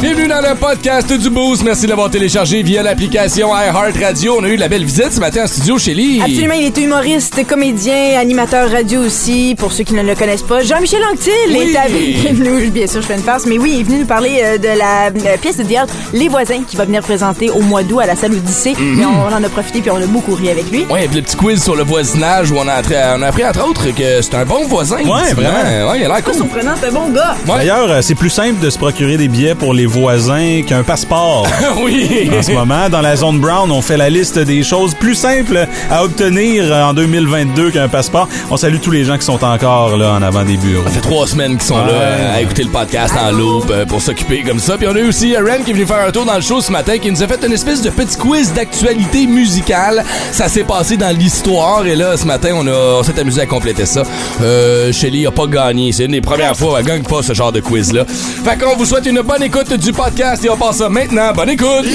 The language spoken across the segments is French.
Bienvenue dans le podcast du Boost. Merci de l'avoir téléchargé via l'application iHeartRadio. On a eu la belle visite ce matin en studio chez Lee. Absolument, il est humoriste, comédien, animateur radio aussi, pour ceux qui ne le connaissent pas. Jean-Michel Anctil Oui. est avec nous. Bien sûr, je fais une farce, mais oui, il est venu nous parler euh, de la euh, pièce de théâtre Les Voisins qui va venir présenter au mois d'août à la salle Odyssée. Et on en a profité puis on a beaucoup ri avec lui. Puis le petit quiz sur le voisinage où on a, appris- on a appris entre autres que c'est un bon voisin. Ouais, vraiment. Ouais, il a l'air cool. surprenant, c'est un bon gars. Ouais. D'ailleurs, euh, c'est plus simple de se procurer des billets pour les voisins qu'un passeport. oui. En ce moment, dans la zone Brown, on fait la liste des choses plus simples à obtenir euh, en 2022 qu'un passeport. On salue tous les gens qui sont encore là en avant des bureaux. Ça fait trois semaines qu'ils sont là euh, à écouter le podcast en loop euh, pour s'occuper comme ça. Puis on a eu aussi euh, Ren qui est venu faire un tour dans le show ce matin qui nous a fait une espèce de petit quiz d'actualité musicale. Ça s'est passé dans l'histoire et là ce matin on, a, on s'est amusé à compléter ça. Euh, Shelly a pas gagné. C'est une des premières fois où elle gagne pas ce genre de quiz là. Fait qu'on vous souhaite une bonne écoute du podcast et on passe ça maintenant. Bonne écoute!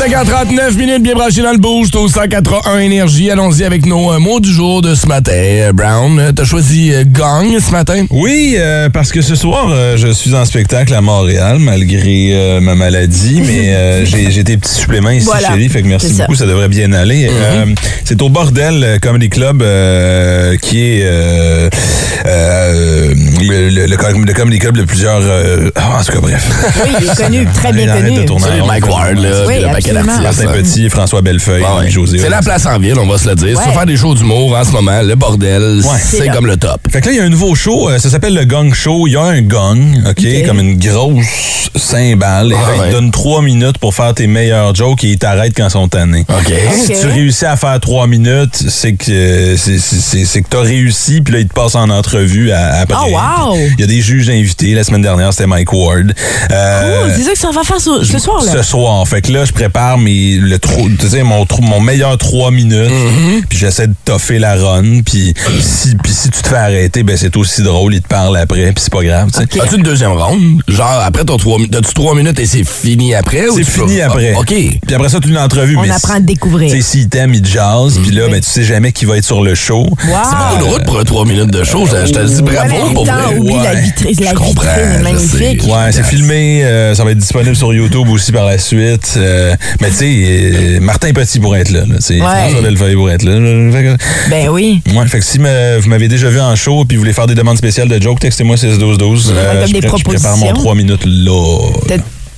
5h39 minutes, bien branché dans le boost au 181 Énergie. Allons-y avec nos euh, mots du jour de ce matin. Euh, Brown, euh, t'as choisi Gang ce matin? Oui, euh, parce que ce soir, euh, je suis en spectacle à Montréal, malgré euh, ma maladie, mais j'ai des petits suppléments ici Voilà. chez lui, fait que merci ça. beaucoup, ça. devrait bien aller. Euh, C'est au Bordel Comedy Club, euh, qui est euh, euh, le, le- le com- le Comedy Club de plusieurs... en tout cas, bref. Oui, il est connu, très bien connu. de tourner. Mike Ward, là, Oui, Martin. Petit, François Bellefeuille, Ouais, ouais. José. C'est la place en ville, on va se le dire. Si tu Ouais. faire des shows d'humour en ce moment, le bordel, C'est comme le top. Fait que là, il y a un nouveau show, euh, ça s'appelle le Gong Show. Il y a un gong, OK, comme une grosse cymbale. Ah, il ouais. donne trois minutes pour faire tes meilleurs jokes et il t'arrête quand ils sont tannés. OK. Si Ok. tu réussis à faire trois minutes, c'est que euh, c'est- que t'as réussi, puis là, il te passe en entrevue à- après. Oh, wow! Il y a des juges invités. La semaine dernière, c'était Mike Ward. Euh, Oh, c'est ça que ça va faire ce, ce soir, là. ce soir. Fait que là, je prépare mes, le tro- tu sais, mon, mon meilleur trois minutes. Mm-hmm. Puis j'essaie de toffer la run. Puis si, puis si tu te fais arrêter, ben c'est aussi drôle. Il te parle après. Puis c'est pas grave. tu sais. As-tu une deuxième ronde? Genre, après ton trois minutes, as-tu trois minutes et c'est fini après? ou C'est fini peux- après. OK. Puis après ça, tu une entrevue. On mais apprend si- à te découvrir. Tu sais, s'il t'aime, il te jase. Puis là, ben, tu sais jamais qui va être sur le show. Wow! Pas de route pour un trois minutes de show. Je je te dis bravo Ouais, pour vrai. oublie la Ouais. vitrine, la Je comprends, vitrine est je magnifique. Ouais, c'est filmé, euh, ça va être disponible sur YouTube aussi par la suite. euh, mais tu sais, euh, Martin Petit pourrait être là. là tu sais, François Bellefeuille être là. Ben oui. Ouais, fait que si me- vous m'avez déjà vu en show puis vous voulez faire des demandes spéciales de jokes, textez-moi 61212. comme je, des je prépare mon propositions. 3 minutes là.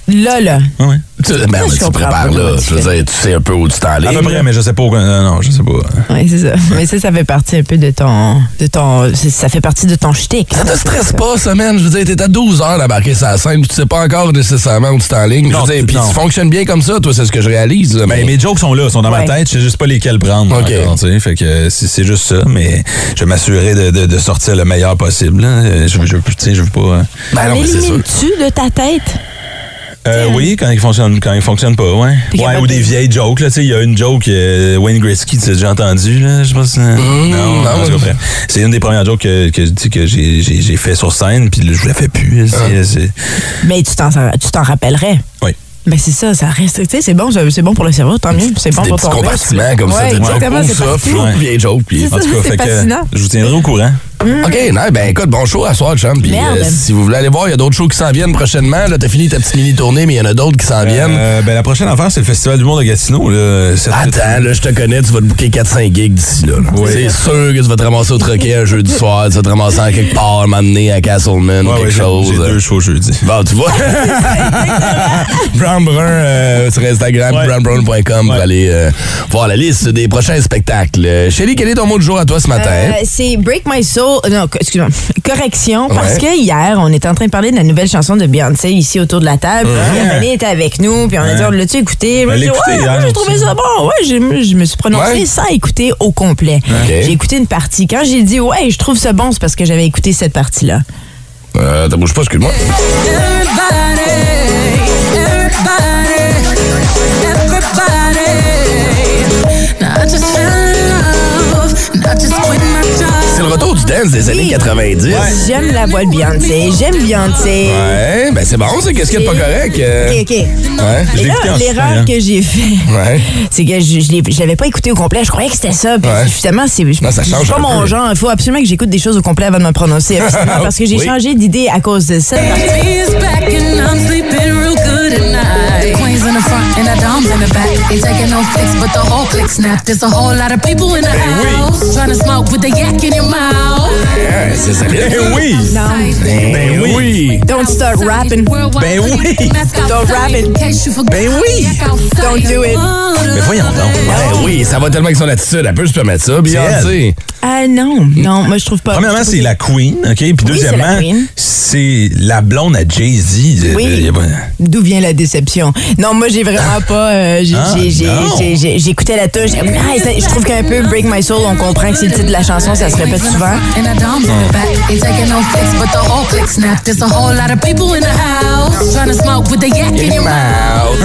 Là, là. Ouais. Tu, ben, je tu comprends prépares là. tu Je veux dire, tu sais un peu où tu t'enlignes. À peu près, mais je sais pas. euh, non, je sais pas. Oui, c'est ça. Mais ça, ça fait partie un peu de ton. De ton ça fait partie de ton shtick. Ça te stresse pas, ça, man? Je veux dire, t'es à 12 heures d'embarquer sur la scène, puis tu sais pas encore nécessairement où tu t'enlignes. Je Non, veux dire, puis tu fonctionnes bien comme ça, toi, c'est ce que je réalise. là, Ben, mais- mes jokes sont là, sont dans Ouais. ma tête. Je sais juste pas lesquels prendre. Ok. encore, tu sais. fait que c'est juste ça. Mais je vais m'assurer de, de- de sortir le meilleur possible. là. Je, je, tu sais, je veux pas. euh, Ben non, mais. Élimines-tu de ta tête? Euh, oui, quand il fonctionne, quand il fonctionne pas, ouais. Ouais, ou des de- vieilles jokes, là, tu sais, il y a une joke, euh, Wayne Gretzky, tu as déjà entendu, là, je pense. euh, non, non, bref. C'est une des premières jokes que, que, que j'ai, fait sur scène, puis là, je la fais plus. c'est- c'est- Mais tu t'en, tu t'en rappellerais. Oui. Ben c'est ça, ça reste. Tu sais, c'est bon, c'est bon pour le cerveau, tant mieux. C'est bon pour ton compartiments muscle. comme ça. Ouais, des jokes, exactement, c'est ça, flou, vieille joke, En tout ça, cas, fait que, fascinant. je vous tiendrai au courant. OK, non, ben écoute, bon show à soir, chum. Puis Merde. euh, si vous voulez aller voir, il y a d'autres shows qui s'en viennent prochainement. Là, t'as fini ta petite mini-tournée, mais il y en a d'autres qui s'en viennent. Euh, ben, la prochaine affaire, c'est le Festival du monde de Gatineau, là. Attends, là, je te connais, tu vas te booker 4-5 gigs d'ici là. là. Oui. C'est sûr que tu vas te ramasser au troquet un jeudi soir, tu vas te ramasser en quelque part, m'amener à Castleman, Ouais, quelque ouais, chose. J'ai deux shows jeudi. Bon, tu vois. Brown Brun euh, sur Instagram, Ouais. brownbrun.com pour aller euh, voir la liste des prochains spectacles. Euh, Shelly, quel est ton mot de jour à toi ce matin? Euh, c'est Break My Soul Non, excuse-moi, correction, parce Ouais. que hier, on était en train de parler de la nouvelle chanson de Beyoncé ici autour de la table. Puis Mélanie était avec nous, puis on a dit, on l'a-tu écouté? Moi, Elle j'ai ouais, trouvé ça bon. Ouais, j'ai- je me suis prononcée Ouais. sans écouter au complet. J'ai écouté une partie. Quand j'ai dit, ouais, je trouve ça bon, c'est parce que j'avais écouté cette partie-là. Euh, t'as bouge pas, excuse-moi. Retour du dance des années Oui. 90. J'aime la voix de Beyoncé. J'aime Beyoncé. Ouais, ben c'est bon, c'est qu'est-ce qu'il y a de pas correct. euh? OK, OK. Ouais. Et là, l'erreur soufflant, que j'ai fait, Ouais. c'est que je, je, l'ai- je l'avais pas écouté au complet. Je croyais que c'était ça. Puis Ouais. finalement, c'est Non, ça change c'est pas un mon peu. genre. Il faut absolument que j'écoute des choses au complet avant de me prononcer parce que j'ai Oui. changé d'idée à cause de ça. He's back and I'm sleeping real good at night. The front and the doms in the back. They taking no flicks, but the whole click snap. There's a whole lot of people in the house. Trying to smoke with the yak in your mouth. Ouais, c'est ça. Ben oui! Ben oui. Don't start rapping. Ben oui. Don't rap it. Ben oui. Don't do it. Mais voyons donc. Ben oui, ça va tellement avec son attitude. Elle peut se permettre ça, Beyoncé. Ah non, non, moi je trouve pas. Premièrement, c'est la Queen, OK? Puis deuxièmement, c'est la blonde à Jay-Z. Oui. D'où vient la déception? Non, moi, j'ai vraiment pas. euh, j'ai- Ah, j'ai- j'ai- non. j'ai- j'ai- J'écoutais la touche. j'ai- Ah, ça- je trouve qu'un peu Break My Soul, on comprend que c'est le titre de la chanson, ça se répète souvent. And the doms in the back. They taking no flicks, but the whole click snap. There's a whole lot of people in the house. Trying to smoke with the yak in your mouth.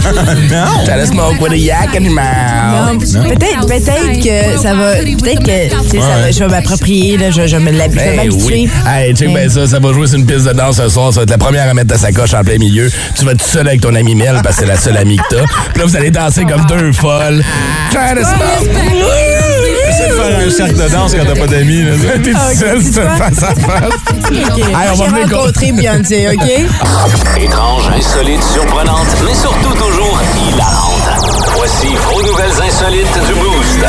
Mouth. Try to smoke with a yak in your mouth. Non, Peut-être peut-être que ça va. Peut-être que tu sais, ça va- je vais m'approprier, là, je, je vais me l'hab- je vais Ben m'habituer. oui. Hey, check ben ça, ça va jouer sur une piste de danse ce soir. Ça va être la première à mettre ta sacoche en plein milieu. Tu vas être tout seul avec ton ami Mel parce que c'est la seule amie que t'as. Puis là, vous allez danser comme deux folles. Try to smoke. Essaie de faire un cercle de danse quand t'as pas d'amis. là. T'es tout seul, c'est face à face. Hey, on va J'ai venir rencontré Beyoncé, OK? Étrange, insolite, surprenante, mais surtout toujours hilarante. Voici vos nouvelles insolites du Boost.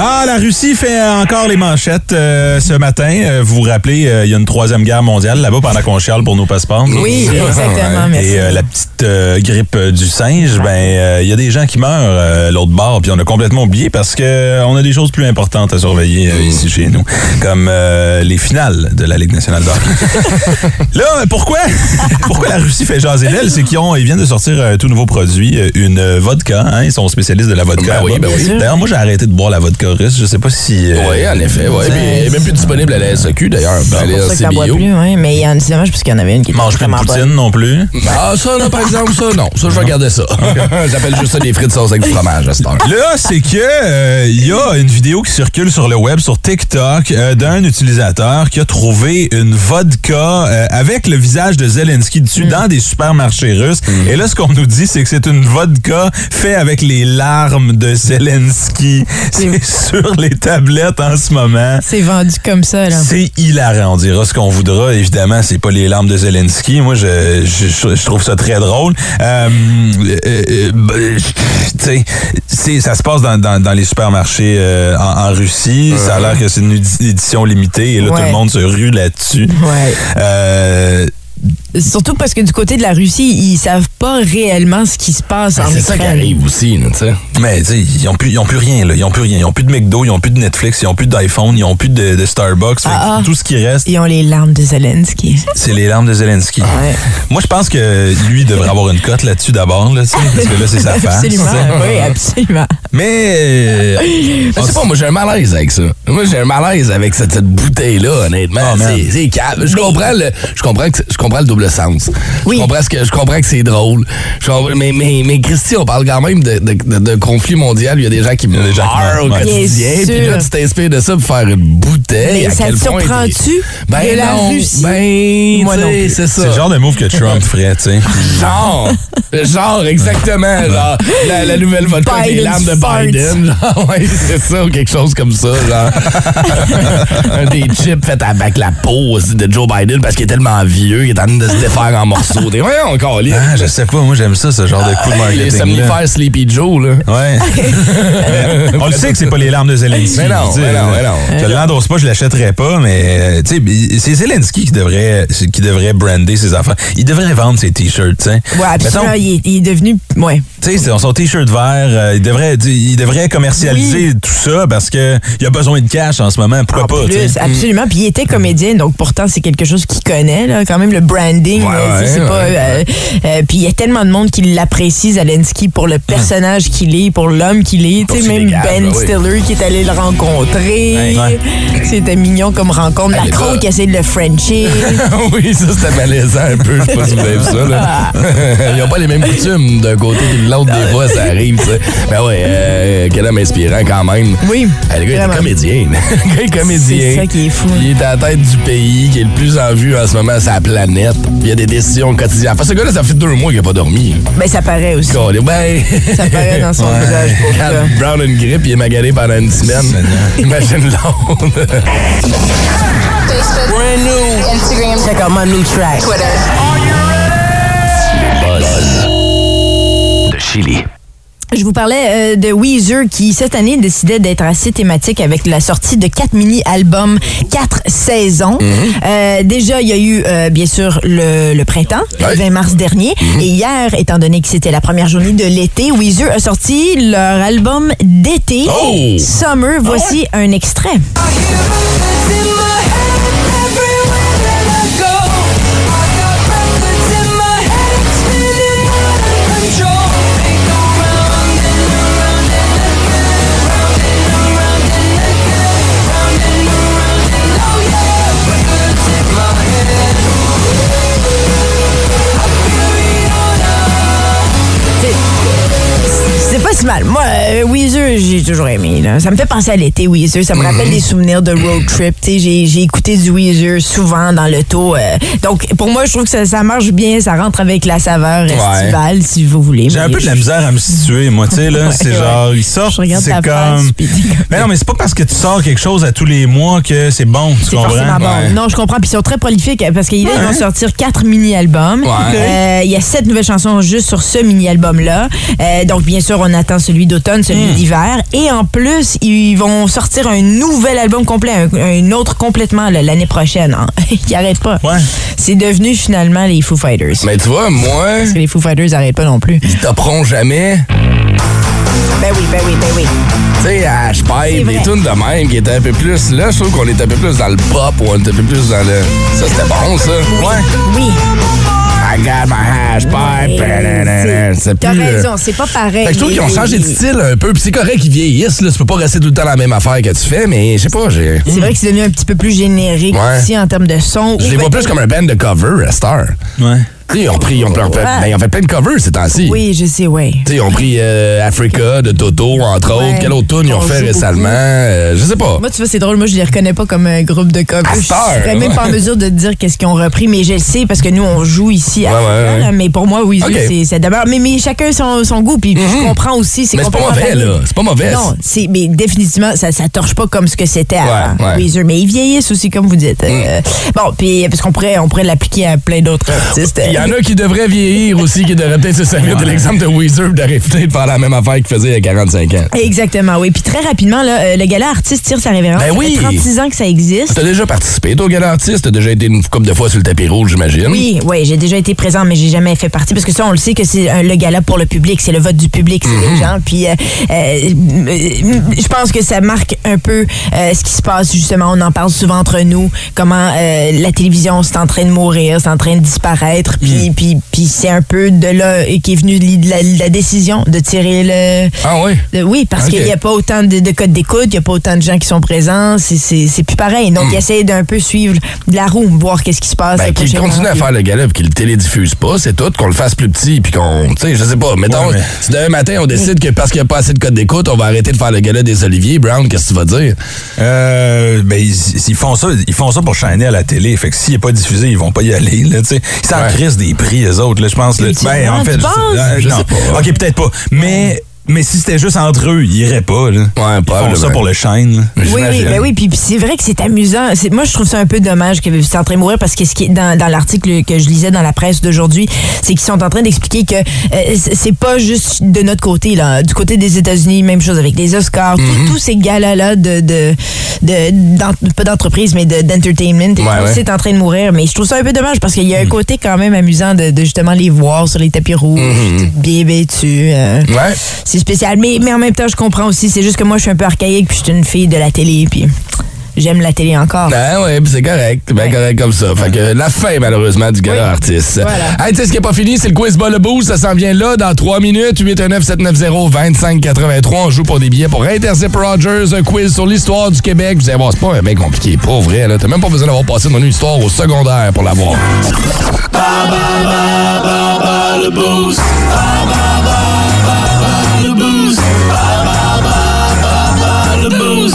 Ah, la Russie fait encore les manchettes euh, ce matin. Euh, vous vous rappelez, euh, il y a une troisième guerre mondiale là-bas pendant qu'on chiale pour nos passeports. Oui, exactement, merci. Et euh, la petite euh, grippe euh, du singe, ben euh, il y a des gens qui meurent euh, l'autre bord, puis on a complètement oublié parce que euh, on a des choses plus importantes à surveiller euh, ici chez nous, comme euh, les finales de la Ligue nationale de hockey. Là, pourquoi? Pourquoi la Russie fait jaser d'elle, c'est qu'ils ils viennent de sortir un tout nouveau produit, euh, une euh, vodka. Hein, ils sont spécialistes de la vodka. Ben oui, ben oui. D'ailleurs, moi j'ai arrêté de boire la vodka Je sais pas si. euh, Oui, en effet. Ouais. Elle est même plus disponible à la SAQ, d'ailleurs. C'est Elle est pour ça que t'en bois plus, oui. Mais il y en- c'est dommage parce qu'il y en avait une qui était mange plus de poutine bonne. non plus. Ah, ça, là, par exemple, ça, non. Ça, je vais garder ça. J'appelle juste ça des frites sauce avec du fromage à cette heure. Là, c'est que euh, il y a une vidéo qui circule sur le web, sur TikTok, euh, d'un utilisateur qui a trouvé une vodka euh, avec le visage de Zelensky dessus Mm. dans des supermarchés russes. Et là, ce qu'on nous dit, c'est que c'est une vodka faite avec les larmes de Zelensky. C'est sur les tablettes en ce moment. C'est vendu comme ça, là. C'est hilarant, on dira ce qu'on voudra. Évidemment, c'est pas les larmes de Zelensky. Moi, je, je, je trouve ça très drôle. Euh, euh, euh, ben, tu sais, c'est- ça se passe dans, dans, dans les supermarchés euh, en, en Russie. Ça a l'air que c'est une édi- édition limitée et là, tout le monde se rue là-dessus. Ouais. Surtout parce que du côté de la Russie, ils savent pas réellement ce qui se passe en Ben, C'est ça qui Ukraine. arrive aussi, tu sais. mais tu sais, ils ont plus, ils ont plus rien là. Ils ont plus rien. Ils ont plus de McDo, ils ont plus de Netflix, ils ont plus d'iPhone, ils ont plus de, de Starbucks. Ah, ah. Tout ce qui reste, Ils ont les larmes de Zelensky. c'est les larmes de Zelensky. Ouais. Moi, je pense que lui devrait avoir une cote là-dessus d'abord, là, parce que là, c'est sa face. Absolument, oui, absolument. Mais euh, Je sais pas, moi j'ai un malaise avec ça. Moi j'ai un malaise avec cette, cette bouteille-là, honnêtement. Oh, man. c'est c'est calme. Je comprends le, je comprends que, je comprends le double sens. Oui. Je comprends, ce que, je comprends que c'est drôle. Je comprends- mais, mais, mais Christy, on parle quand même de, de, de- de conflit mondial. Il y a des gens qui des meurent au ouais. quotidien. Bien Puis là, tu t'inspires de ça pour faire une bouteille. Mais à ça quel te surprend-tu ben de la non, Russie? Ben, Moi non c'est ça. c'est le genre de move que Trump ferait, tu sais. Genre, genre, exactement. Genre, la, la nouvelle vodka avec les Biden's larmes de farts. Biden. Genre, ouais, c'est ça, ou quelque chose comme ça. Genre, un des chips faits avec la peau aussi de Joe Biden parce qu'il est tellement vieux, il est de se défaire en morceaux. T'es, voyons, encore, les, Ah, je sais pas, moi j'aime ça, ce genre de coup de les marketing. somnifères Sleepy Joe, là. Ouais. On le sait que c'est pas les larmes de Zelensky. Mais non, mais non, mais non. Je l'endosse pas, je l'achèterais pas, mais euh, tu sais, c'est Zelensky qui devrait, qui devrait brander ses affaires. Il devrait vendre ses t-shirts, tu sais. Ouais, absolument. Mettons- Il, est, il est devenu. Ouais. Tu sais, son- son t-shirt vert, euh, il devrait, il devrait commercialiser tout ça parce que il a besoin de cash en ce moment. Pourquoi En pas? plus, absolument. Puis il était comédien, donc pourtant c'est quelque chose qu'il connaît, là, quand même le branding. Ouais, euh, ouais, c'est pas, ouais. euh, euh, puis il y a tellement de monde qui l'apprécie, Zelensky, pour le personnage qu'il est, pour l'homme qu'il est. Tu sais, même Ben oui. Stiller qui est allé le rencontrer. C'était mignon comme rencontre. Hey, Macron les gars. qui essaie de le frencher. oui, ça c'était malaisant un peu. Je sais pas si vous avez vu ça. Là. Ils ont pas les mêmes coutumes d'un côté de l'autre. Des fois, ça arrive. tu sais. Ben ouais, euh, quel homme inspirant quand même. Oui, Ah, le gars vraiment. est comédien. le gars est comédien. C'est ça qui est fou. Il est à la tête du pays qui est le plus en vue en ce moment sur la planète. Il y a des décisions quotidiennes. Enfin, ce gars-là, ça fait deux mois qu'il a pas dormi. Ben, ça paraît aussi. Ben... Ça paraît dans son visage pour Quand ça. Brown a une grippe, il est magané pendant une semaine. Imagine l'autre. Brand new. Instagram. Check out my new track. Twitter. Vous parlais euh, de Weezer qui, cette année, décidait d'être assez thématique avec la sortie de quatre mini-albums, quatre saisons. Euh, déjà, il y a eu, euh, bien sûr, le, le printemps, le 20 mars dernier. Et hier, étant donné que c'était la première journée de l'été, Weezer a sorti leur album d'été, Oh! Summer. Voici un extrait. Si mal. Moi, euh, Weezer, j'ai toujours aimé. là. Ça me fait penser à l'été, Weezer. Ça me rappelle des souvenirs de road trip. Tu sais, J'ai écouté du Weezer souvent dans l'auto. euh. donc, pour moi, je trouve que ça, ça marche bien. Ça rentre avec la saveur estivale, si vous voulez. J'ai un peu de la misère à me situer, moi, tu sais, là. Ouais, c'est ouais. genre, ils sortent, Je regarde c'est comme. Mais non, mais c'est pas parce que tu sors quelque chose à tous les mois que c'est bon, tu comprends? bon. Non, je comprends. Puis ils sont très prolifiques euh, parce qu'ils ils vont sortir quatre mini-albums. Euh, Il y a sept nouvelles chansons juste sur ce mini-album-là. Donc, bien sûr, on attend celui d'automne, celui Hmm. d'hiver. Et en plus, ils vont sortir un nouvel album complet, un, un autre complètement l'année prochaine. hein. Ils n'arrêtent pas. Ouais. C'est devenu finalement les Foo Fighters. Mais tu vois, moi, Parce que les Foo Fighters n'arrêtent pas non plus. ils taperont jamais. Ben oui, ben oui, ben oui. Tu sais, à vrai. des tunes de même qui étaient un peu plus. Là, je trouve qu'on est un peu plus dans le pop ou on est un peu plus dans le. Ça, c'était bon, ça. Ouais. Oui. I got my hash pipe. C'est- C'est T'as plus. euh, raison, c'est pas pareil. Fait que je trouve qu'ils ont changé de style un peu. Puis c'est correct qu'ils vieillissent. Là. Tu peux pas rester tout le temps la même affaire que tu fais, mais je sais pas. j'ai- C'est vrai que c'est devenu un petit peu plus générique Ouais. aussi en termes de son. Je les vois plus comme un band de cover à Star. Ouais. Tu sais, Ils ont pris, ils ont, pris- ben, ils ont fait plein de covers ces temps-ci. Oui, je sais, oui. Tu sais, Ils ont pris euh, Africa de Toto, entre Ouais. autres. Quel autre tune ils ont On fait récemment? Euh, je sais pas. Moi, tu vois, c'est drôle. Moi, je les reconnais pas comme un groupe de cover. À Je serais même pas en mesure de te dire qu'est-ce qu'ils ont repris, mais je le sais parce que nous, on joue ici à Ouais, ouais. là, Mais pour moi, oui, c'est d'abord. Mais, mais chacun son, son goût, puis je comprends aussi. C'est Mais c'est pas mauvais, là. C'est pas mauvais. Non, c'est, mais définitivement, ça, ça torche pas comme ce que c'était avant. Ouais, ouais. Weezer. Mais ils vieillissent aussi, comme vous dites. Euh, bon, puis parce qu'on pourrait, on pourrait l'appliquer à plein d'autres artistes. Il y en a qui devraient vieillir aussi, qui devraient peut-être se servir de l'exemple de Weezer d'arrêter de faire la même affaire qu'il faisait il y a 45 ans. Exactement, oui. Puis très rapidement, là, euh, le gala artiste tire sa révérence. Ben oui. Ça fait 36 ans que ça existe. T'as déjà participé, toi, au gala artiste? T'as déjà été une couple de fois sur le tapis rouge, j'imagine? Oui, oui, j'ai déjà été présent, mais j'ai jamais fait partie parce que ça, on le sait que c'est euh, le gala pour le public, c'est le vote du public, c'est Mhm. les gens. Puis, euh, euh, je pense que ça marque un peu euh, ce qui se passe justement. On en parle souvent entre nous, comment euh, la télévision c'est en train de mourir, c'est en train de disparaître. Puis, puis, puis c'est un peu de là qui est venue la, la décision de tirer le. Ah oui? oui, parce qu'il n'y a pas autant de, de codes d'écoute, il n'y a pas autant de gens qui sont présents, c'est- c'est c'est plus pareil. Hmm. Donc, ils essayent d'un peu suivre de la roue, voir qu'est-ce qui se passe. Ben, qu'il prochainement. continue à faire le gala puis qu'il le télédiffuse pas, c'est tout, qu'on le fasse plus petit puis qu'on, tu sais, je sais pas, mettons, Ouais, mais- si demain matin on décide que parce qu'il n'y a pas assez de code d'écoute, on va arrêter de faire le gala des Oliviers, Brown, qu'est-ce que tu vas dire? Euh, ben, ils, ils font ça, ils font ça pour chaîner à la télé. Fait que s'il n'est pas diffusé, ils vont pas y aller, là, tu sais. Ils s'en Ouais. Des prix, eux autres, là, je pense. Ben, en fait, je- euh, Je non. sais pas. OK, peut-être pas. Mais, Mais si c'était juste entre eux, ils iraient pas. Là. Ouais, Ils font ça pour le shine. là. Oui, oui, ben oui, puis c'est vrai que c'est amusant. C'est- Moi, je trouve ça un peu dommage que c'est en train de mourir parce que ce qui est dans, dans l'article que je lisais dans la presse d'aujourd'hui, c'est qu'ils sont en train d'expliquer que euh, c'est pas juste de notre côté, là. Du côté des États-Unis, même chose avec les Oscars, Mm-hmm. tous ces galas-là de, de, de, d'en- pas d'entreprise, mais de- d'entertainment, et Ouais, c'est en train de mourir. Mais je trouve ça un peu dommage parce qu'il y a un Mm. côté quand même amusant de, de justement les voir sur les tapis rouges, Mm-hmm. bien vêtus. euh, Ouais. C'est spécial. Mais, mais en même temps, je comprends aussi. C'est juste que moi, je suis un peu archaïque, puis je suis une fille de la télé, puis j'aime la télé encore. Ben ouais, pis c'est correct. Ouais. correct comme ça. Fait que la fin, malheureusement, du gala Oui. artiste. Voilà. Hey, tu sais ce qui est pas fini, c'est le quiz bas le boost. Ça s'en vient là dans 3 minutes. 819-790-2583. On joue pour des billets pour Interzip Rogers. Un quiz sur l'histoire du Québec. Vous allez voir, c'est pas bien compliqué. Pas vrai, là. T'as même pas besoin d'avoir passé mon histoire au secondaire pour l'avoir. lose.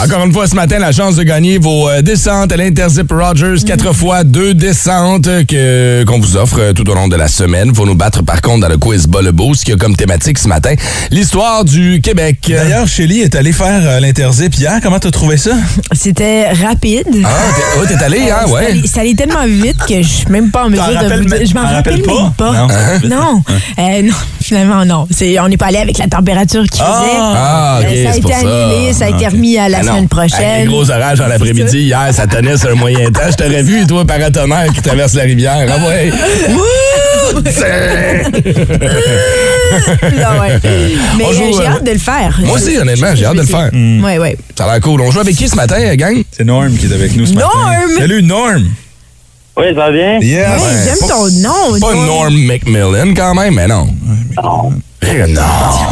Encore une fois, ce matin, la chance de gagner vos euh, descentes à l'Interzip Rogers. Quatre fois deux descentes que, qu'on vous offre euh, tout au long de la semaine. Faut nous battre, par contre, dans le quiz Bas le Boost, qui a comme thématique ce matin l'histoire du Québec. D'ailleurs, Shelly est allée faire euh, l'interzip hier. Comment t'as trouvé ça? C'était rapide. Ah, t'es, oh, t'es allé, hein? Ouais. C'est allé tellement vite que je suis même pas en mesure de vous dire. Je m'en rappelle rappelles même pas? Non. Non. Euh, non, finalement, non. C'est- on n'est pas allé avec la température qu'il Ah! faisait. Ah, Euh, ça a été ça. annulé, ça a été Ok. remis à la Ah non. semaine Avec prochaine. les gros orages en l'après-midi, hier, ça tenait sur un moyen temps. Je t'aurais vu, toi, paratonnerre qui traverse la rivière. Ah ouais. Là, ouais. Mais euh, j'ai euh, hâte de le faire. Moi aussi, honnêtement, j'ai hâte de le faire. Oui, oui. Ça a l'air cool. On joue avec qui ce matin, euh, gang? C'est Norm qui est avec nous ce matin. Norm! Salut, Norm! Oui, ça va bien? Yes! Ouais, J'aime ton nom. Pas Norm. Norm McMillan, quand même, mais non. Eh, Non.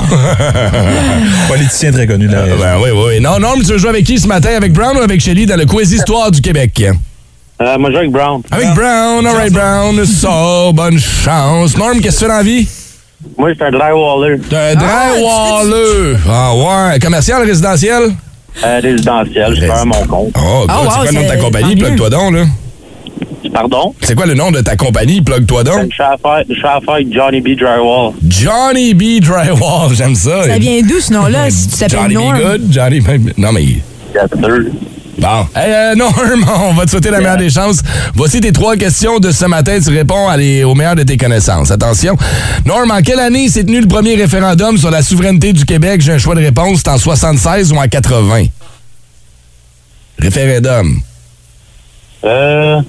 Politicien très connu la région. ben oui, oui. Non, Norm, tu veux jouer avec qui ce matin? Avec Brown ou avec Shelly dans le quiz Histoire du Québec? Euh, moi, je joue avec Brown. Avec Brown, alright Brown. Ça, bonne chance. Norm, qu'est-ce que tu fais dans la vie? Moi, je suis un drywaller. T'es un drywaller. Ah ouais. Commercial, résidentiel? Euh, résidentiel. Je fais à mon compte. Oh, Ah, good. wow, c'est quoi le nom de ta compagnie? Plug-toi donc, là. Pardon? C'est quoi le nom de ta compagnie? Plug-toi donc. Je je avec Johnny B. Drywall. Johnny B. Drywall, j'aime ça. Ça vient d'où ce nom-là, si tu Johnny t'appelles Norm? B. Good? Johnny B. Non, mais... Yes, sir. Bon. Hey, euh, Norm, on va te souhaiter la meilleure des chances. Voici tes trois questions de ce matin. Tu réponds à les- au meilleur de tes connaissances. Attention. Norm, en quelle année s'est tenu le premier référendum sur la souveraineté du Québec? J'ai un choix de réponse. C'est en 76 ou en 80? Référendum. Euh,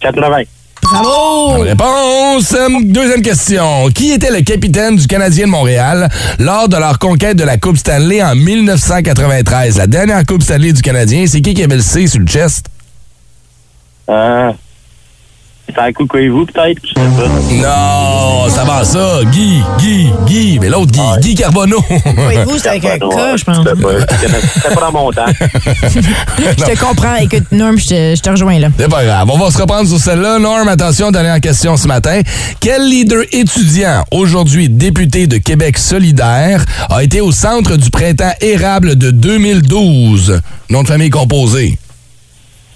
80. Bravo! Bonne réponse. Euh, Deuxième question. Qui était le capitaine du Canadien de Montréal lors de leur conquête de la Coupe Stanley en 1993? La dernière Coupe Stanley du Canadien, c'est qui qui avait le C sur le chest? Euh, c'est un coup de vous peut-être? Je sais pas. Non, ça va ça. Guy, Guy, Guy. Mais l'autre Guy, Guy Carbonneau. Oui, vous, c'est avec un K, je pense. C'était pas, dans mon temps. Je te comprends. Écoute, Norm, je te, je te rejoins là. C'est pas grave. On va se reprendre sur celle-là. Norm, attention, dernière question ce matin. Quel leader étudiant, aujourd'hui député de Québec solidaire, a été au centre du printemps érable de 2012? Nom de famille composé.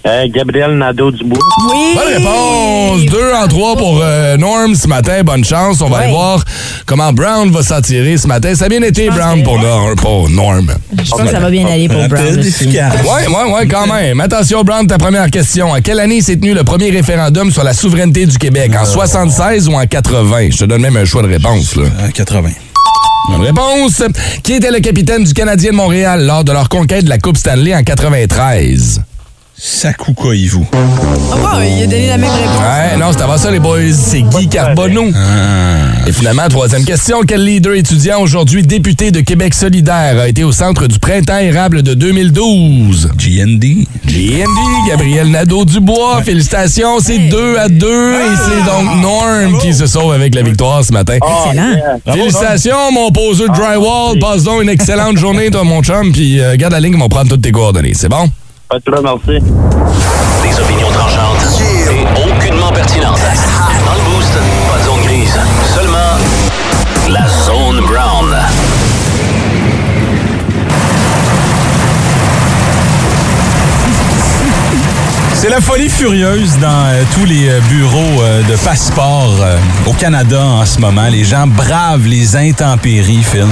Euh, Gabriel Nadeau-Dubois. Oui! Bonne réponse! Deux en trois pour euh, Norm ce matin. Bonne chance. On va aller voir comment Brown va s'en tirer ce matin. Ça a bien été, Brown, que- pour, Norm, pour Norm. Je pense que ça va bien aller pour Brown. Ouais, ouais, ouais, quand même. Attention, Brown, ta première question. À quelle année s'est tenu le premier référendum sur la souveraineté du Québec? En 76 ou en 80? Je te donne même un choix de réponse, là. Euh, 80. Bonne réponse. Qui était le capitaine du Canadien de Montréal lors de leur conquête de la Coupe Stanley en 93? Sakuka Ivu. Oh, il a donné la même réponse. Ouais, non, c'est avant ça, les boys. C'est Guy Carbonneau. Et finalement, troisième question. Quel leader étudiant aujourd'hui député de Québec solidaire a été au centre du printemps érable de 2012? GND. GND, Gabriel Nadeau-Dubois. Félicitations, c'est 2 à 2 et c'est donc Norm qui se sauve avec la victoire ce matin. Excellent. Félicitations, mon poseur de drywall. Passe donc une excellente journée, toi, mon chum. Puis euh, garde la ligne, ils vont prendre toutes tes coordonnées. C'est bon? Problème, merci. Des opinions tranchantes et aucunement pertinentes. Dans le boost, pas de zone grise, seulement la zone brown. C'est la folie furieuse dans euh, tous les euh, bureaux euh, de passeport euh, au Canada en ce moment. Les gens bravent les intempéries, Phil.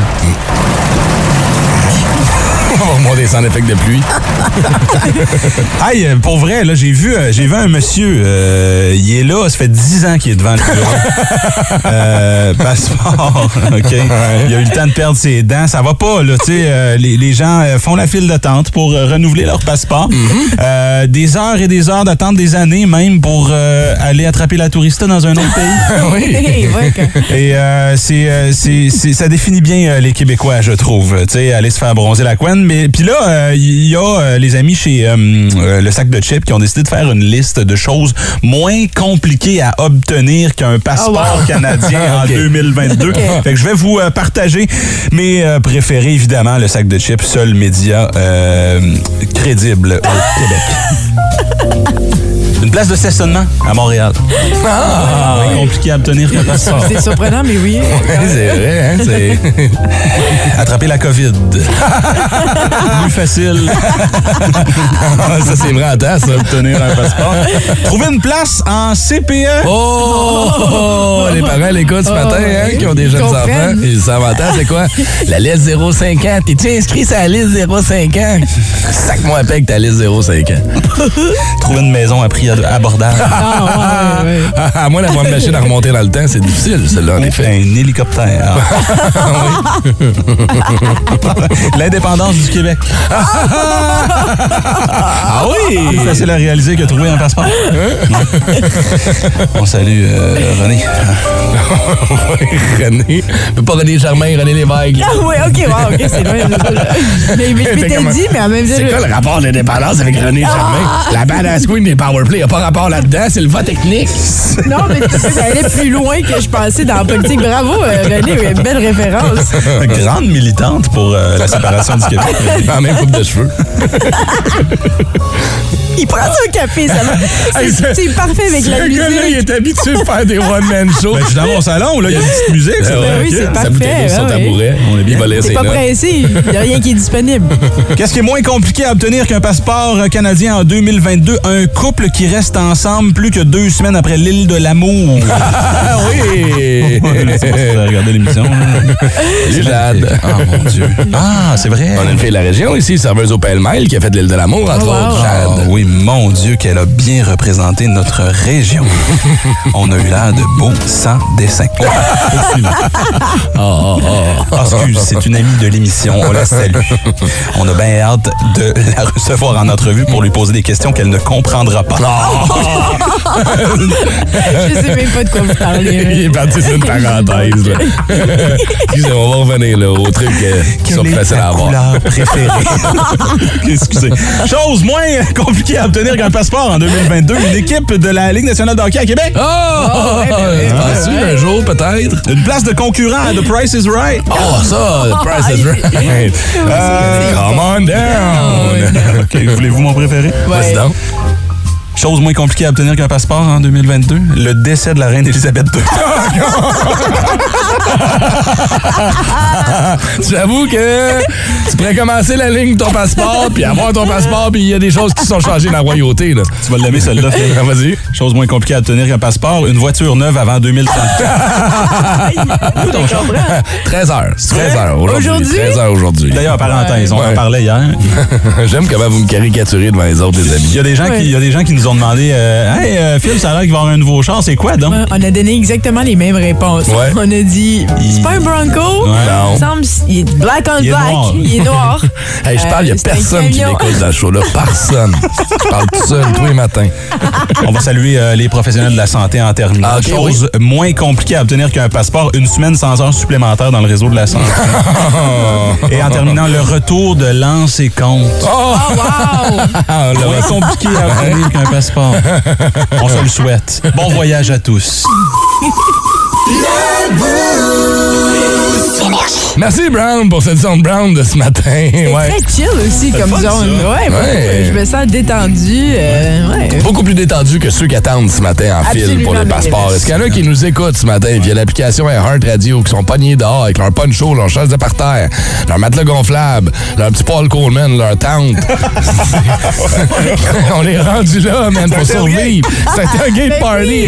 On va remonter sans effet de pluie. Hey, euh, pour vrai, là, j'ai vu, euh, j'ai vu un monsieur, euh, il est là, ça fait 10 ans qu'il est devant le bureau. Euh, passeport, OK. Il a eu le temps de perdre ses dents. Ça va pas, là, tu sais. euh, les, les gens font la file d'attente pour euh, renouveler leur passeport. Euh, des heures et des heures d'attente, des années même, pour euh, aller attraper la tourista dans un autre pays. oui. Et euh, c'est, ça définit bien euh, les Québécois, je trouve. Tu sais, aller se faire bronzer la couenne. Mais puis là, euh, il y a euh, les amis chez euh, euh, le sac de chips qui ont décidé de faire une liste de choses moins compliquées à obtenir qu'un passeport Oh, wow. canadien en Ok. 2022. Ok. Fait que je vais vous euh, partager mes euh, préférés, évidemment, le sac de chips, seul média euh, crédible au Québec. Une place de stationnement à Montréal. Moins compliqué à obtenir qu'un passeport. C'est surprenant, mais oui. c'est vrai, hein? C'est... Attraper la COVID. Plus facile ça, c'est vrai en temps, ça. d'obtenir un passeport. Trouver une place en CPE. Oh! Les parents l'écoutent ce matin, hein, oui. qui ont des jeunes comprennent. enfants. Ils savent c'est quoi? La liste 0,5 ans. T'es-tu inscrit sur la liste 0,5 ans? Sac-moi à que ta liste 0,5 ans. Trouver une maison à prix abordable. Ah, ouais, ouais. À moins d'avoir une machine à remonter dans le temps, c'est difficile, celle-là, en effet. Un hélicoptère. L'indépendance du Québec. Ah oui! Plus facile à réaliser que trouver un passeport. On salue euh, René. René. Mais pas René Germain, René Lévesque. Ah, ouais, ok, wow, ok, c'est loin. Mais, mais je m'étais dit, mais en même temps. C'est quoi le rapport d'indépendance avec René Germain? La badass queen des powerplay, y a pas rapport là-dedans, c'est le vote technique. Non, mais tu sais, ça allait plus loin que je pensais dans la politique. Bravo, euh, René, belle référence. Grande militante pour euh, la séparation du Québec. En même coupe de cheveux. Il prend son café, ça va. C'est ce- c'est parfait avec la Ce musique. gars-là, il est habitué de faire des one-man shows. Ben, je suis dans mon salon, là, il y a une petite musique. ça Ah ouais, oui, c'est Sa parfait, bouteille d'eau sur ouais, son ouais. tabouret. On est bien. Il va laisser T'es pas pressé, il n'y a rien qui est disponible. Qu'est-ce qui est moins compliqué à obtenir qu'un passeport canadien en 2022? Un couple qui reste ensemble plus que deux semaines après l'île de l'amour? Ah oui! C'est pas si vous avez regardé l'émission. Jade. Ah, mon Dieu. Ah, c'est vrai. On a une fille de la région ici, serveuse au pêle-mêle, qui a fait l'île de l'amour, entre Oh, wow. autres, Ah, Jade. oui, mon Dieu, qu'elle a bien représenté notre région. On a eu l'air de beaux sans dessin. Oh, Ah, excuse, c'est une amie de l'émission. On la salue. On a bien hâte de la recevoir en entrevue pour lui poser des questions qu'elle ne comprendra pas. Je sais même pas de quoi vous parlez. Il est parti sur une parenthèse. là. Excusez, on va revenir là, au truc euh, qui sont Quelle est faciles à ta avoir. couleur préférée? Excusez. Chose moins compliquée à obtenir qu'un passeport en 2022. Une équipe de la Ligue nationale de hockey à Québec. Oh! Penses-tu un jour, peut-être? Une place de concurrent à The Price is Right. Oh, ça, the price is right. Euh, come on down. OK, voulez-vous mon préféré? Vas-y donc. Chose moins compliquée à obtenir qu'un passeport en 2022. Le décès de la reine Elisabeth II. J'avoue que tu pourrais commencer la ligne de ton passeport, puis avoir ton passeport, puis il y a des choses qui sont changées dans la royauté. Là. tu vas l'aimer, celle-là. Ah, Vas-y. Chose moins compliquée à obtenir qu'un passeport. Une voiture neuve avant 2034. ton 13 heures. 13 heures aujourd'hui. Aujourd'hui? 13 heures aujourd'hui. D'ailleurs, parenthèse, on en Ouais. parlait hier. J'aime comment vous me caricaturez devant les autres, les Il amis. y a des gens, Ouais. qui, il y a des gens qui nous ont demandé euh, Hey, euh, Phil, ça a l'air qu'il va y avoir un nouveau char. C'est quoi, donc? On a donné exactement les mêmes réponses. Ouais. On a dit, Il- c'est pas un Bronco? Ouais. Non. Il semble, il est black on Il est black. noir. Il est noir. Hey, je parle, il n'y Euh, a un personne qui m'écoute dans le show-là. Personne. Je parle tout seul tous les matins. On va saluer euh, les professionnels de la santé en terminant. Ah, Chose moins compliquée à obtenir qu'un passeport, une semaine sans heures supplémentaires dans le réseau de la santé. Et en terminant, le retour de lance et compte. Oh! Ah, là, Moins compliqué à obtenir qu'un passeport. On se le souhaite. Bon voyage à tous. Merci, Brown, pour cette zone Brown de ce matin. C'est Ouais. très chill aussi comme zone. Ouais, je me sens détendu. euh, ouais. Beaucoup plus détendu que ceux qui attendent ce matin en fil Absolument, pour le passeport. Est-ce qu'il y en a qui nous écoutent ce matin via l'application Heart Radio, qui sont pognés dehors avec leur poncho, leur chaise de parterre, leur matelas gonflable, leur petit Paul Coleman, leur tente? on est rendu là, man, pour survivre. C'est un tailgate Ben party.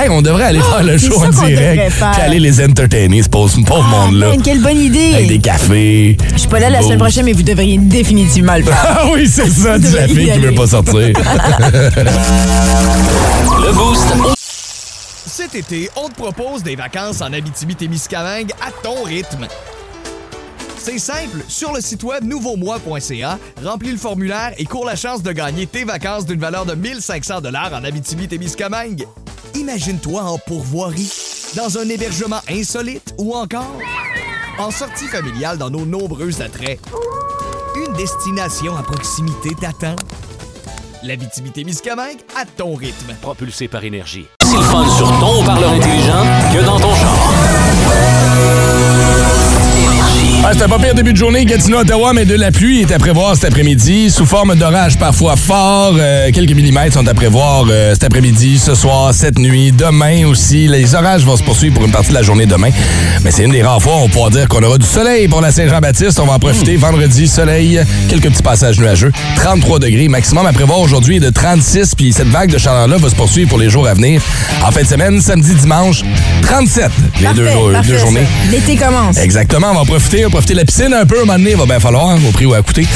Hey, on devrait aller faire le show en direct, puis aller les entertainer, ce pauvre, pauvre Ah, monde-là. Quelle bonne idée. Avec des cafés. Je suis pas là la semaine prochaine, mais vous devriez définitivement le faire. Ah oui, c'est ça, tu la fille qui veut pas sortir. Le Boost. Cet été, on te propose des vacances en Abitibi-Témiscamingue à ton rythme. C'est simple, sur le site web nouveaumois.ca, remplis le formulaire et cours la chance de gagner tes vacances d'une valeur de 1500 dollars en Abitibi-Témiscamingue. Imagine-toi en pourvoirie, dans un hébergement insolite ou encore en sortie familiale dans nos nombreux attraits. Une destination à proximité t'attend. L'Abitibi-Témiscamingue à ton rythme. Propulsé par énergie. C'est le sur ton haut-parleur intelligent que dans ton char. Ah, c'était pas pire début de journée, Gatineau, Ottawa, mais de la pluie est à prévoir cet après-midi, sous forme d'orage parfois fort. Euh, quelques millimètres sont à prévoir euh, cet après-midi, ce soir, cette nuit, demain aussi. Les orages vont se poursuivre pour une partie de la journée demain. Mais c'est une des rares fois où on pourra dire qu'on aura du soleil pour la Saint-Jean-Baptiste. On va en profiter. Vendredi, soleil, quelques petits passages nuageux. 33 degrés maximum à prévoir aujourd'hui est de 36. Puis cette vague de chaleur-là va se poursuivre pour les jours à venir. En fin de semaine, samedi, dimanche, 37. Les deux, Parfait, jours- parfait, deux journées. L'été commence. Exactement, on va en profiter, profiter de la piscine un peu, un moment donné, il va bien falloir, hein, au prix où elle a coûté.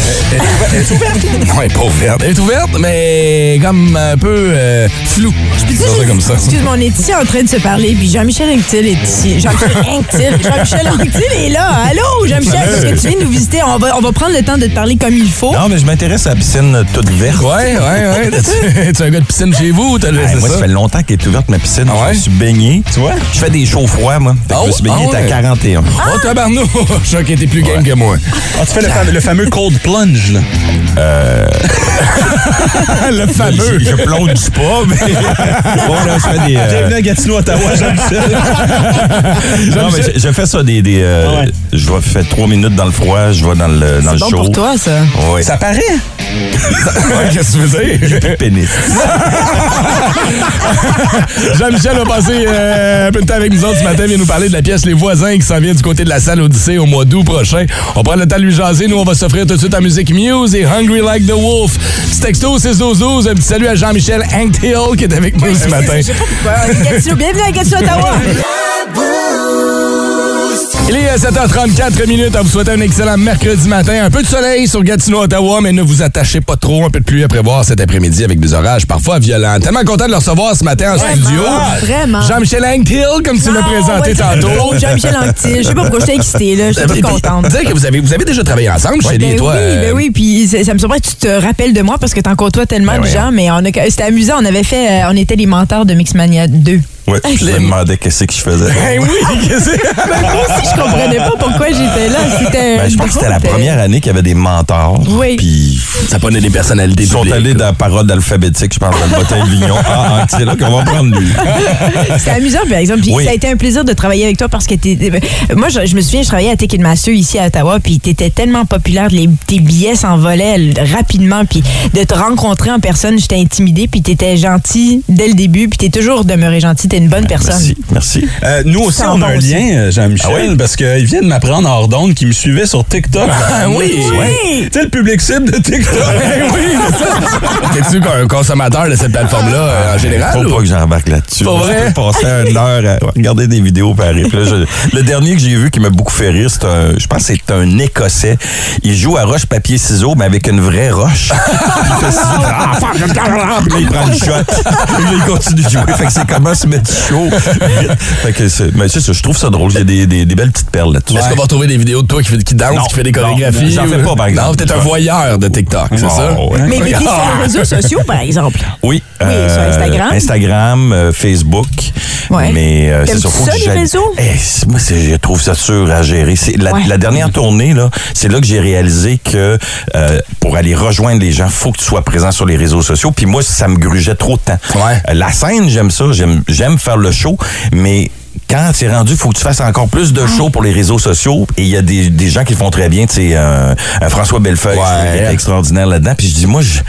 Elle est ouverte? Oui, pas ouverte. Elle est ouverte, mais comme un peu euh, floue. Je peux dire ça comme ça. Excuse-moi, on est ici en train de se parler, puis Jean-Michel Anctil est ici. Jean-Michel Anctil. Jean-Michel Anctil est là. Allô, Jean-Michel, est-ce que tu viens nous visiter? On va, on va prendre le temps de te parler comme il faut. Non, mais je m'intéresse à la piscine toute verte. Ouais, ouais, ouais. Tu es un gars de piscine chez vous ou t'as laissé moi, ça? ça fait longtemps qu'elle est ouverte, ma piscine. Ah ouais? Je me suis baigné. Tu vois? Je fais des chauds froids, moi. Fait que Ah je me suis baigné, ouais? t'es à 41. Oh, tabarnou! Qui était plus game que moi. Ah, tu fais le, fameux, le fameux cold plunge, là. le fameux. Je, je plonge pas, mais. bon, là, je fais des. euh, Bienvenue à Gatineau, Ottawa, Jean-Michel. Non, mais je, je fais ça des. des euh, Ah ouais. Je vais faire trois minutes dans le froid, je vais dans le, dans C'est le bon chaud. pour toi, ça. Ouais. Ça paraît. Ouais, Qu'est-ce que tu veux dire? pénis. Jean-Michel va passer euh, un peu de temps avec nous autres ce matin. Il vient nous parler de la pièce Les Voisins qui s'en vient du côté de la salle Odyssée au mois d'août prochain. On prend le temps de lui jaser. Nous, on va s'offrir tout de suite en musique Muse et Hungry Like the Wolf. Petit texto, c'est Zozouz. Un petit salut à Jean-Michel Anctil qui est avec nous ce matin. Je sais pas pourquoi. Bienvenue à Gatineau, Ottawa? Il est à 7h34 minutes. On vous souhaite un excellent mercredi matin. Un peu de soleil sur Gatineau, Ottawa, mais ne vous attachez pas trop. Un peu de pluie à prévoir cet après-midi avec des orages parfois violents. Tellement content de le recevoir ce matin en studio. Vraiment. Jean-Michel Anctil, comme tu l'as Non, présenté ouais, tantôt. Jean-Michel Anctil. Je sais pas pourquoi j'étais excitée, là. Et toute puis, contente. Dire que vous avez, vous avez déjà travaillé ensemble, Chélie Ben et toi. oui, euh, ben oui, puis ça, me surprend que tu te rappelles de moi parce que t'en côtoies tellement Ben de oui, gens, mais c'était amusant. On avait fait, euh, on était les menteurs de Mixmania 2. Ouais, je me demandais qu'est-ce que je faisais. Ben oui, qu'est-ce que? Ben, moi aussi, je comprenais pas pourquoi j'étais là. C'était. Ben, je pense que c'était la drôle, première année qu'il y avait des mentors. Oui. Puis Ça prenait des personnalités ils sont allés dans la parole alphabétique, je pense, dans le bottin Vignon. Ah, ah, c'est là qu'on va prendre lui. C'était amusant, par exemple. Puis Oui. ça a été un plaisir de travailler avec toi parce que t'es. Moi, je, je me souviens, je travaillais à Ticketmaster ici à Ottawa, puis t'étais tellement populaire, les, tes billets s'envolaient rapidement, puis de te rencontrer en personne, j'étais intimidée, puis t'étais gentil dès le début, puis t'es toujours demeuré gentil, t'es une bonne personne. Merci, merci. Euh, nous aussi, on a un aussi. lien, euh, Jean-Michel, Ah oui? parce qu'il vient de m'apprendre hors d'onde qu'il me suivait sur TikTok. Ah oui, Oui! Tu sais, le public cible de TikTok. Ben oui. T'es-tu un consommateur de cette plateforme-là euh, en général? Faut ou? pas que j'embarque là-dessus. Pas Moi, vrai? Je peux passer une heure à regarder des vidéos pareil. Puis là, je- le dernier que j'ai vu qui m'a beaucoup fait rire, c'est un, je pense que c'est un Écossais. Il joue à roche, papier, ciseaux, mais avec une vraie roche. il fait. Ah, il prend une shot. Puis là, il continue de jouer. Fait que c'est comment se mettre chaud. vite. Fait que c'est, mais c'est ça, je trouve ça drôle. Il y a des, des, des belles petites perles là-dessus. Est-ce qu'on va retrouver des vidéos de toi qui, fait- qui danse, Non, qui fait des non, chorégraphies? j'en fais pas, par exemple. Non, t'es un voyeur de TikTok, c'est Oh, ça? ouais. Mais, mais sur les réseaux sociaux, par exemple. Oui. Oui, sur Instagram. Instagram, euh, Facebook. Ouais. Mais euh, c'est ça, que les réseaux? Eh, moi, c'est- je trouve ça sûr à gérer. C'est la, Ouais. la dernière tournée, là, c'est là que j'ai réalisé que euh, pour aller rejoindre les gens, faut que tu sois présent sur les réseaux sociaux. Puis moi, ça me grugeait trop de temps. Ouais. Euh, la scène, j'aime ça. J'aime, faire le show, mais quand c'est rendu, il faut que tu fasses encore plus de shows pour les réseaux sociaux. Et il y a des, des gens qui le font très bien. Tu sais, euh, François Bellefeuille, Ouais. est extraordinaire là-dedans. Puis je dis, moi, je,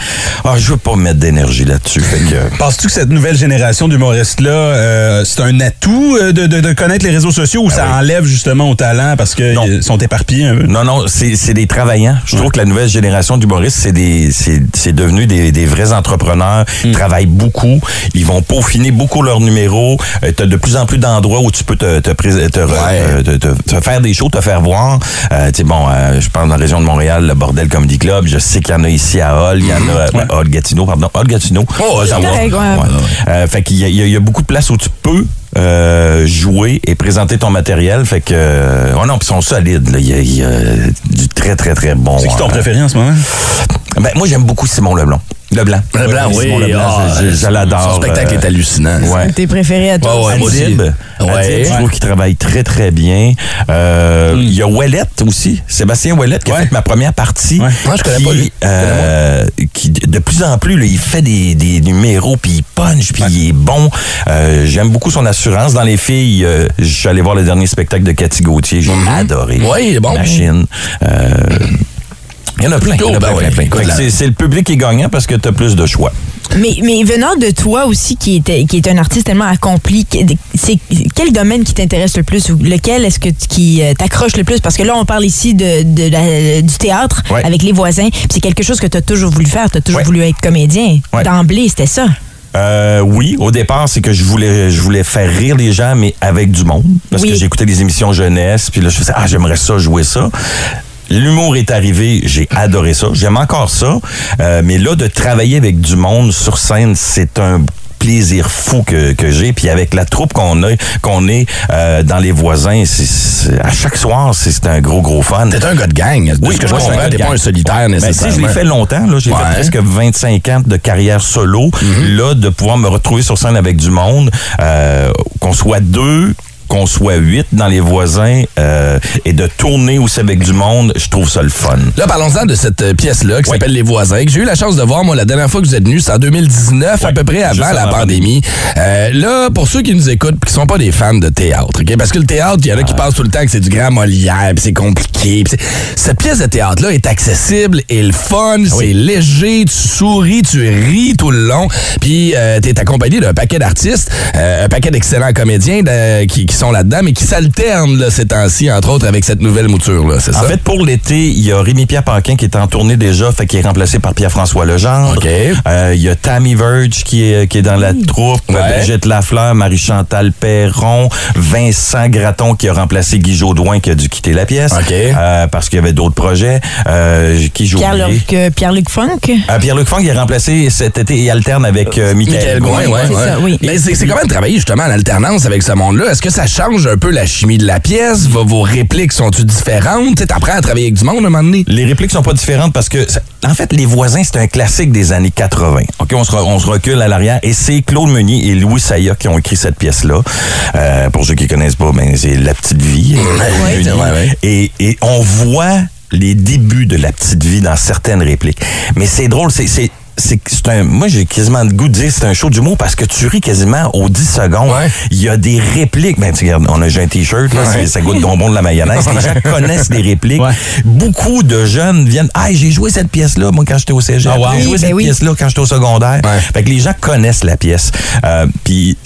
ah, je veux pas mettre d'énergie là-dessus. Que, Penses-tu que cette nouvelle génération d'humoristes-là, euh, c'est un atout euh, de, de- de connaître les réseaux sociaux ou ça enlève justement au talent parce qu'ils sont éparpillés un peu? Non, non, c'est des travaillants. Je trouve que la nouvelle génération d'humoristes, c'est des, c'est devenu des, des vrais entrepreneurs. Ils travaillent beaucoup. Ils vont peaufiner beaucoup leurs numéros. Euh, T'as de plus en plus d'endroits où tu peux te, te, te, re- euh, te- te- faire des shows, te faire voir. Euh, tu sais, bon, euh, je pense dans la région de Montréal, le Bordel Comedy Club. Je sais qu'il y en a ici à Hall. Il y en a ben, Hall Gatineau, pardon. Hall Gatineau. Oh, ça va. correct, ouais. Euh, fait qu'il y, y y a beaucoup de places où tu peux euh, jouer et présenter ton matériel. Fait que, oh non, puis ils sont solides. là. Il y, a, il y a du très, très, très bon. C'est qui ton euh, préféré en ce moment? ben, moi, j'aime beaucoup Simon Leblanc. Leblanc. Leblanc, oui. Simon Leblanc, ah, je, je- je l'adore. Son spectacle euh, est hallucinant. Ouais. Tes préférés à toi? Ouais, ouais, moi. Adib, Ouais. Adib, je trouve qu'il travaille très, très bien. Euh, Il y a Ouellette aussi. Sébastien Ouellette qui a fait ma première partie. Ouais. Ah, je connais qui, pas lui. euh, qui, de plus en plus, là, il fait des, des numéros, puis il punch, puis il est bon. Euh, J'aime beaucoup son assurance. Dans les filles, euh, je suis allé voir le dernier spectacle de Cathy Gauthier. J'ai adoré. Ouais, il est bon. Machine. Euh, il y en a plein. Il y en a Oh, plein, ben plein, ouais. plein. Écoute, Fait que là- c'est- le public qui est gagnant parce que tu as plus de choix. Mais, mais venant de toi aussi, qui est, qui est un artiste tellement accompli, c'est quel domaine qui t'intéresse le plus ou lequel est-ce que tu- qui euh, t'accroche le plus? Parce que là, on parle ici de, de la- du théâtre Ouais. avec les voisins. puis C'est quelque chose que tu as toujours voulu faire. Tu as toujours Ouais. voulu être comédien. Ouais. D'emblée, c'était ça. Euh, oui, au départ, c'est que je voulais, je voulais faire rire les gens, mais avec du monde. Parce Oui. que j'écoutais des émissions jeunesse, puis là, je faisais, ah, j'aimerais ça, jouer ça. L'humour est arrivé, j'ai adoré ça, j'aime encore ça, Euh, mais là, de travailler avec du monde sur scène, c'est un plaisir fou que, que j'ai puis avec la troupe qu'on a qu'on est euh, dans les voisins c'est- à chaque soir c'est un gros gros fun T'es un gars de gang. De ce que je moi, je suis comprends, t'es pas un solitaire Ben, tu sais, nécessairement. je l'ai fait longtemps. là. J'ai Ouais. fait presque 25 ans de carrière solo. Mhm. Là, de pouvoir me retrouver sur scène avec du monde, euh, qu'on soit deux, qu'on soit huit dans les voisins euh, et de tourner aussi avec du monde, je trouve ça le fun. Là, parlons-en de cette euh, pièce-là qui Oui. s'appelle Les Voisins, que j'ai eu la chance de voir, moi, la dernière fois que vous êtes venu, c'est en 2019, à peu près avant juste la pandémie. Euh, là, pour ceux qui nous écoutent et qui sont pas des fans de théâtre, OK? Parce que le théâtre, il y en a qui pensent tout le temps que c'est du grand Molière, puis c'est compliqué. Cette pièce de théâtre-là est accessible et le fun, c'est léger, tu souris, tu ris tout le long, puis euh, t'es accompagné d'un paquet d'artistes, euh, un paquet d'excellents comédiens qui, qui sont là-dedans, mais qui s'alternent là, ces temps-ci, entre autres, avec cette nouvelle mouture-là, c'est En ça? fait, pour l'été, il y a Rémi-Pierre Paquin qui est en tournée déjà, fait qu'il est remplacé par Pierre-François Legendre. OK. Euh, il y a Tammy Verge qui est, qui est dans la troupe, Ouais. Brigitte Lafleur, Marie-Chantal Perron, Vincent Gratton qui a remplacé Guy Jodoin qui a dû quitter la pièce OK. euh, parce qu'il y avait d'autres projets. Euh, qui joue Pierre-Luc euh, Pierre-Luc Funk? Euh, Pierre-Luc Funk est remplacé cet été et alterne avec euh, Michael, Michael Gouin, ouais, c'est ouais. ça, oui. Mais c'est c'est comment de travailler justement en alternance avec ce monde-là? Est-ce que ça change un peu la chimie de la pièce? Vos, vos répliques sont-tu différentes? Tu apprends à travailler avec du monde à un moment donné? Les répliques sont pas différentes parce que, ça- en fait, Les Voisins, c'est un classique des années 80. OK, on se, re- on se recule à l'arrière et c'est Claude Meunier et Louis Saya qui ont écrit cette pièce-là. Euh, pour ceux qui connaissent pas, ben, c'est La Petite Vie. euh, Meunier. Et, et on voit les débuts de La Petite Vie dans certaines répliques. Mais c'est drôle, c'est... c'est un moi j'ai quasiment le goût de dire c'est un show d'humour parce que tu ris quasiment aux 10 secondes. Ouais. il y a des répliques. Ben tu regardes on a j'ai un t-shirt là c'est- ça goûte bonbon de la mayonnaise. Les gens connaissent des répliques. Ouais. beaucoup de jeunes viennent ah j'ai joué cette pièce là moi quand j'étais au cégep. Ah, wow. j'ai joué Oui, cette ben oui. pièce là quand j'étais au secondaire. Ouais. fait que les gens connaissent la pièce. Euh, puis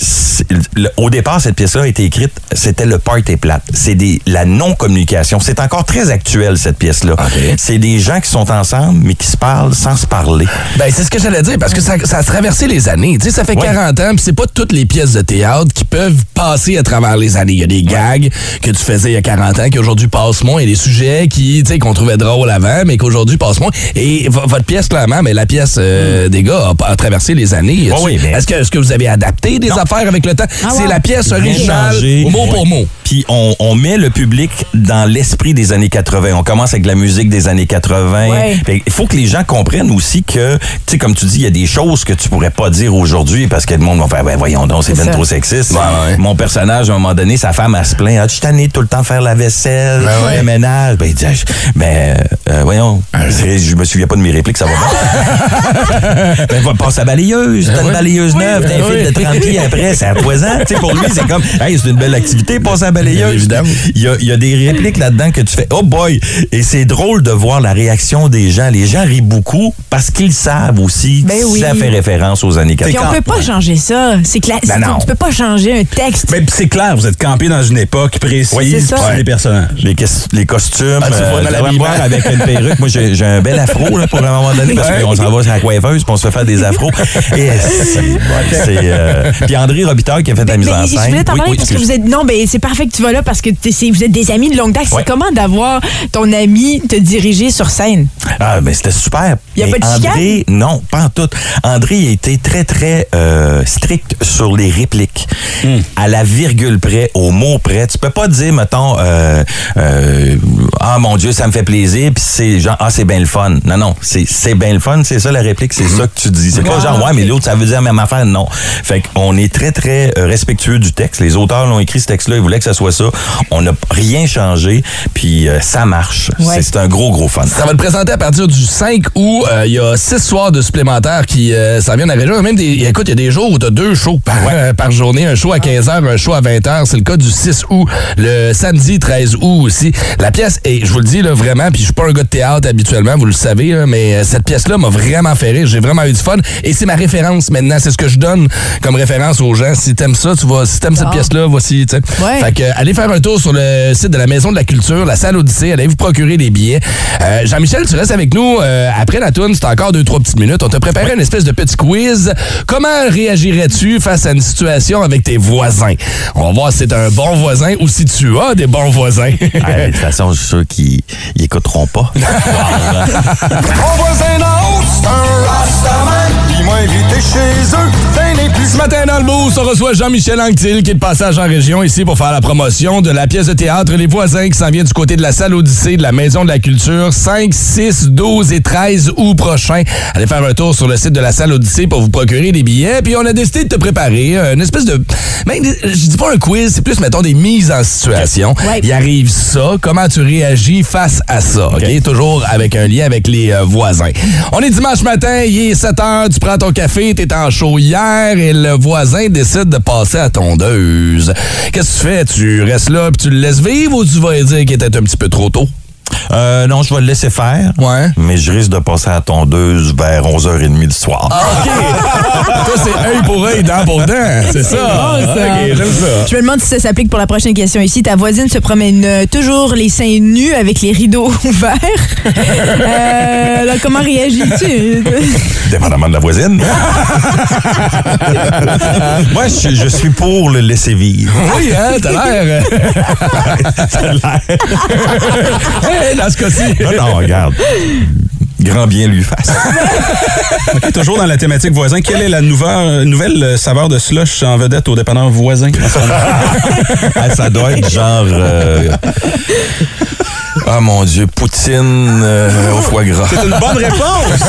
au départ cette pièce là a été écrite c'était le party plate. C'est des la non communication c'est encore très actuel cette pièce là OK. c'est des gens qui sont ensemble mais qui se parlent sans se parler. Ben, c'est ce que j'allais dire, parce que ça, ça a traversé les années. Tu sais, ça fait Ouais. 40 ans, puis c'est pas toutes les pièces de théâtre qui peuvent passer à travers les années. Il y a des gags que tu faisais il y a 40 ans qui aujourd'hui passent moins. Il y a des sujets qui, tu sais, qu'on trouvait drôles avant, mais qu'aujourd'hui passent moins. Et vo- votre pièce, clairement, mais la pièce euh, des gars a, a traversé les années. Oui, mais- Est-ce que, est-ce que vous avez adapté des affaires avec le temps? c'est ouais. la pièce originale, changé. mot pour mot. Puis on, on met le public dans l'esprit des années 80. On commence avec la musique des années 80. Ouais. Fait Il faut que les gens comprennent aussi que, tu sais, comme tu dis, il y a des choses que tu pourrais pas dire aujourd'hui parce que le monde va faire, ben voyons donc, c'est C'est bien trop sexiste. Ouais, ouais. Mon personnage, à un moment donné, sa femme, elle se plaint, ah, tu de tout le temps faire la vaisselle, Ben ouais. le ménage. Ben, il dit, Ah, je- ben, euh, voyons, c'est- je me souviens pas de mes répliques, ça va bien. ben, va passer à balayeuse, t'as une balayeuse neuve, t'as un Oui. fil de 30 pieds après, ça empoisant. tu sais, pour lui, c'est comme, hey, c'est une belle activité, passer à la balayeuse. Évidemment. Il y a, il y a des répliques là-dedans que tu fais, oh boy. Et c'est drôle de voir la réaction des gens. Les gens rient beaucoup parce qu'ils savent aussi Ben oui. ça fait référence aux années Puis 80. on peut pas changer ça. C'est clair. Ben non. tu peux pas changer un texte. Ben, c'est clair, vous êtes campé dans une époque précise, Oui, c'est ça. puis c'est des personnages. Les, les costumes, Ah, tu euh, l'habillement. voir avec une perruque. Moi, j'ai un bel afro là, pour un moment donné, parce qu'on s'en va sur la coiffeuse, puis on se fait faire des afros. Et c'est... euh, Puis André Robitaille qui a fait la mise en je scène. voulais t'en parler oui, parce que vous êtes. Non, ben c'est parfait que tu vas là parce que vous êtes des amis de longue date. C'est comment d'avoir ton ami te diriger sur scène? Ah, mais c'était super. Y a Mais pas de chicane? André, non, pas en tout. André a été très, très euh, strict sur les répliques. Hmm. À la virgule près, au mot près. Tu peux pas dire, mettons, euh, euh, ah mon Dieu, ça me fait plaisir, puis c'est genre, ah, c'est bien le fun. Non, non, c'est bien le fun, c'est ça la réplique, c'est ça que tu dis. C'est pas genre, ouais, mais l'autre, ça veut dire la même affaire. Non. Fait qu'on est très, très euh, respectueux du texte. Les auteurs l'ont écrit, ce texte-là, ils voulaient que ça soit ça. On n'a rien changé, puis ça marche. Ouais. C'est- un gros, gros fun. Ça va te présenter à partir du 5 août. Il y a six soirs de supplémentaires qui euh, s'en viennent à la région. Même des, écoute, il y a des jours où tu as deux shows par, euh, par journée. Un show à 15h, un show à 20h. C'est le cas du 6 août. Le samedi 13 août aussi. La pièce, et je vous le dis là, vraiment, puis je suis pas un gars de théâtre habituellement, vous le savez, là, mais euh, cette pièce-là m'a vraiment fait rire. J'ai vraiment eu du fun. Et c'est ma référence maintenant. C'est ce que je donne comme référence aux gens. Si t'aimes ça, tu vas. Si t'aimes cette Ah. pièce-là, voici. Ouais. Fait que, euh, allez faire un tour sur le site de la Maison de la Culture, la salle Odyssée. Allez vous procurer des billets. Jean-Michel, tu restes avec nous après la toune. C'est encore deux, trois petites minutes. On t'a préparé une espèce de petit quiz. Comment réagirais-tu face à une situation avec tes voisins? On va voir si c'est un bon voisin ou si tu as des bons voisins. Ah, de toute façon, je suis sûr qu'ils ils écouteront pas. Voisin c'est un rastaman. Il m'a invité chez eux. Ce matin dans le boost, on reçoit Jean-Michel Anctil qui est de passage en région ici pour faire la promotion de la pièce de théâtre Les Voisins qui s'en vient du côté de la salle Odyssée de la Maison de la Culture 5, 6, 12 et 13 août prochain. Allez faire un tour sur le site de la salle Odyssée pour vous procurer des billets. Puis on a décidé de te préparer euh, une espèce de... Ben, je dis pas un quiz, c'est plus, mettons, des mises en situation. Ouais. Il arrive ça, comment tu réagis face à ça, OK? Toujours avec un lien avec les euh, voisins. On est dimanche matin, il est 7 tu prends ton café, t'es en hier et le voisin décide de passer à tondeuse. Qu'est-ce que tu fais? Tu restes là puis tu le laisses vivre ou tu vas dire qu'il était un petit peu trop tôt? Euh, non, je vais le laisser faire. Ouais. Mais je risque de passer à la tondeuse vers 11h30 du soir. OK! Toi, c'est œil pour œil, dent pour dent. C'est ça. bon, ça. Ça. Je me demande si ça s'applique pour la prochaine question ici. Ta voisine se promène euh, toujours les seins nus avec les rideaux ouverts. Euh, alors, comment réagis-tu? Dépendamment de la voisine. Moi, je, je suis pour le laisser vivre. Oui, hein, t'as l'air. Hey, dans ce cas-ci. Non, non, regarde. Grand bien lui fasse. Toujours dans la thématique voisin, quelle est la nouvelle, nouvelle euh, saveur de slush en vedette au dépanneur voisin? Ah, ça doit être genre. euh, Ah mon Dieu, poutine euh, au foie gras. C'est une bonne réponse!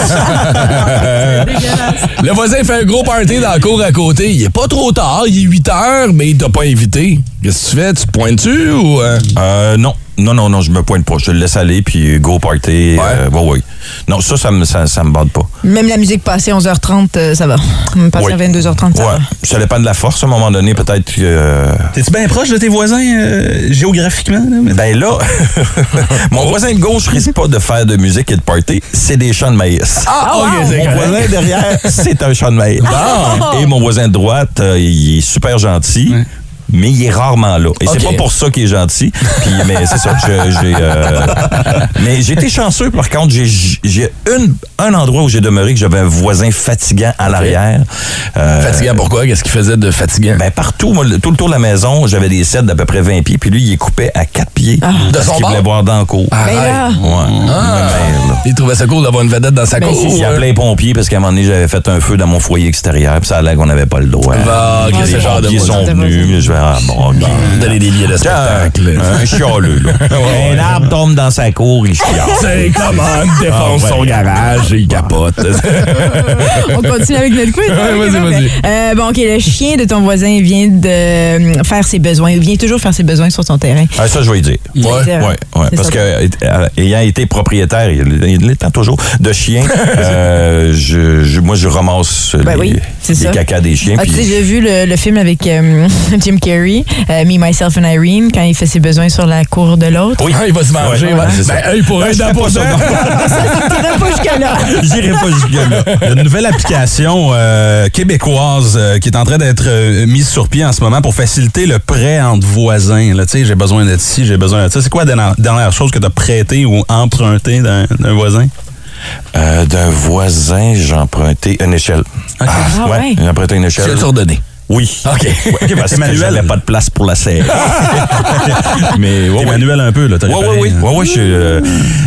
Le voisin fait un gros party dans la cour à côté. Il est pas trop tard, il est 8 heures, mais il t'a pas invité. Qu'est-ce que tu fais? Tu te pointes-tu ou. euh? Euh, non. Non, non, non, je me pointe pas. Je le laisse aller, puis go party. Euh, ouais, ouais. Non, ça, ça me, ça, ça me bade pas. Même la musique passée 11h30, euh, ça va. Même Passée à 22h30, ça Ouais. va. Ça dépend de la force, à un moment donné, peut-être que. euh, T'es-tu bien proche de tes voisins euh, géographiquement? là? Mais- Ben là, mon voisin de gauche risque pas de faire de musique et de party. C'est des champs de maïs. Ah, ok, c'est Mon correct. voisin derrière, c'est un champ de maïs. Et mon voisin de droite, euh, il est super gentil. Mais il est rarement là. Et c'est pas pour ça qu'il est gentil. Puis, mais c'est ça. je- j'ai, euh, mais j'ai été chanceux, par contre. J'ai, j'ai une, un endroit où j'ai demeuré que j'avais un voisin fatigant à l'arrière. Euh, Fatigant pourquoi? Qu'est-ce qu'il faisait de fatigant? ben partout, moi, tout le tour de la maison, j'avais des sets d'à peu près 20 pieds, puis lui, il est coupé à 4 pieds. De parce son qu'il bord? voulait boire dans le cours. Ben Ouais. Ah. Merde, là. Il trouvait ça cool d'avoir une vedette dans sa Ben, cour. Il hein? appelait les pompiers parce qu'à un moment donné, j'avais fait un feu dans mon foyer extérieur, puis ça allait qu'on n'avait pas le droit. Ah, les pompiers sont venus, mais je vais, ah. Donner des billets de Tiens, spectacle. Un chialeux, là. Un arbre tombe dans sa cour, il chiale. C'est comment défonce Ah, ouais. son garage et il capote. on continue avec notre quiz. Ouais, Ok, vas-y, vas-y. Euh, bon, OK, le chien de ton voisin vient de euh, faire ses besoins. Il vient toujours faire ses besoins sur son terrain. Ah, ça, je vais dire. Ouais, ouais, ouais. C'est Parce que, euh, ayant été propriétaire, il l'est toujours, de chiens, euh, je, je- moi, je ramasse Ben les, oui, cacas des chiens. As-tu puis- déjà vu le, le film avec avec euh, Jim Carrey, euh, Me, Myself and Irene, quand il fait ses besoins sur la cour de l'autre. Oui, il va se manger. Ouais, ouais. ouais, c'est Ben, œil pour Ben, œil, je dent pour pas dent. jusque-là. J'irai pas jusque-là. Il y a une nouvelle application euh, québécoise euh, qui est en train d'être euh, mise sur pied en ce moment pour faciliter le prêt entre voisins. Tu sais, j'ai besoin d'être ici, j'ai besoin de ça. C'est quoi la dernière, chose que tu as prêté ou emprunté d'un voisin? Euh, D'un voisin, j'ai emprunté une échelle. Ah ouais. J'ai emprunté une échelle. Tu l'as ordonné. Oui. OK. OK, parce Parce que j'avais pas de place pour la serrer. Mais ouais, T'es ouais. manuel un peu, là. oui. Ouais, ouais, je suis, euh,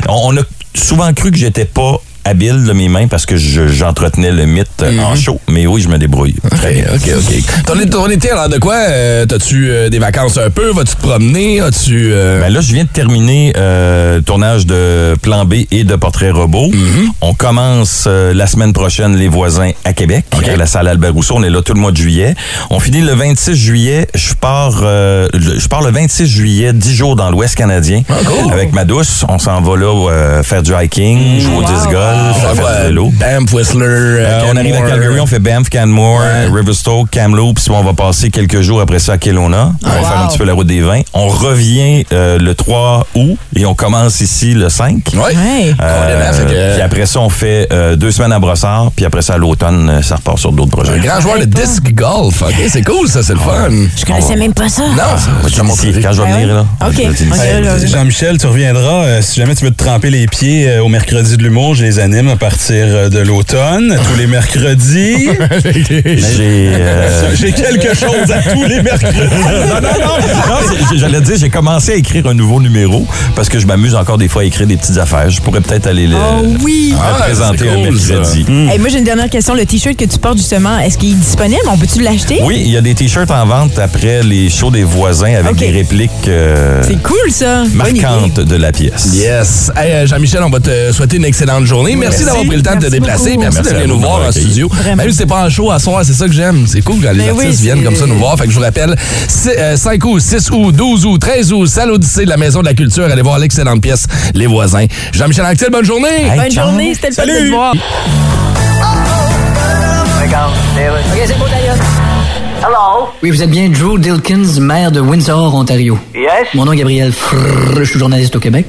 on, on a souvent cru que j'étais pas habile de mes mains parce que je- j'entretenais le mythe euh, en show. Mais oui, je me débrouille. Très bien. OK, OK. Ton, ton été, alors de quoi? Euh, T'as-tu euh, des vacances un peu? Vas-tu te promener? As-tu... euh, Ben là, je viens de terminer euh, le tournage de Plan B et de Portrait Robot. On commence euh, la semaine prochaine Les Voisins à Québec, à la salle Albert Rousseau. On est là tout le mois de juillet. On finit le 26 juillet. Je pars, euh, le- je pars le 26 juillet, 10 jours dans l'Ouest canadien avec ma douce. On s'en va là euh, faire du hiking, jouer au disc golf, on faire va du vélo. Banff, Whistler, Euh, euh, on arrive à Canmore. Calgary, on fait Banff, Canmore, Riverstoke, Kamloops, puis on va passer quelques jours après ça à Kelowna. On va faire un petit peu la route des vins. On revient euh, le 3 août et on commence ici le 5. Ouais. Ouais. Euh, Fait que- puis après ça, on fait euh, deux semaines à Brossard, puis après ça, à l'automne, ça repart sur d'autres projets. Un grand joueur de disc golf. OK, c'est cool, ça, c'est le fun. Je connaissais même pas ça. Non, je te. Quand je vais Ah venir, là. OK. Jean-Michel, tu reviendras. euh, si jamais tu veux te tremper les pieds euh, au mercredi de l'humour, je les anime à partir euh, de l'automne, tous les mercredis. J'ai. euh, J'ai quelque chose à tous les mercredis. non, non, non. J'allais dire, j'ai commencé à écrire un nouveau numéro parce que je m'amuse encore des fois à écrire des petites affaires. Je pourrais peut-être aller le, Oh oui. Ah, présenter cool, mercredi. Hey, moi, j'ai une dernière question. Le T-shirt que tu portes, justement, est-ce qu'il est disponible? On peut-tu l'acheter? Oui, il y a des t-shirts en vente après les shows des voisins avec des répliques euh, C'est cool, ça. Marquantes de la pièce. Yes. Hey, Jean-Michel, on va te souhaiter une excellente journée. Merci, Merci. d'avoir pris le temps de te déplacer. Merci, Merci de venir nous voir en studio. Vraiment. Même si c'est pas en show à soir, c'est ça que j'aime. C'est cool quand les Ben oui, artistes viennent comme ça nous voir. Fait que je vous rappelle, euh, 5 août, 6 août, 12 août, 13 août, salle Odyssée de la Maison de la Culture. Allez voir l'excellente pièce Les Voisins. Jean-Michel Anctil, bonne journée. Hey, Bonne ciao. journée, c'était le fun de te voir. Hello? Oui, vous êtes bien Drew Dilkins, maire de Windsor, Ontario. Yes? Mon nom est Gabriel Frrr, je suis journaliste au Québec.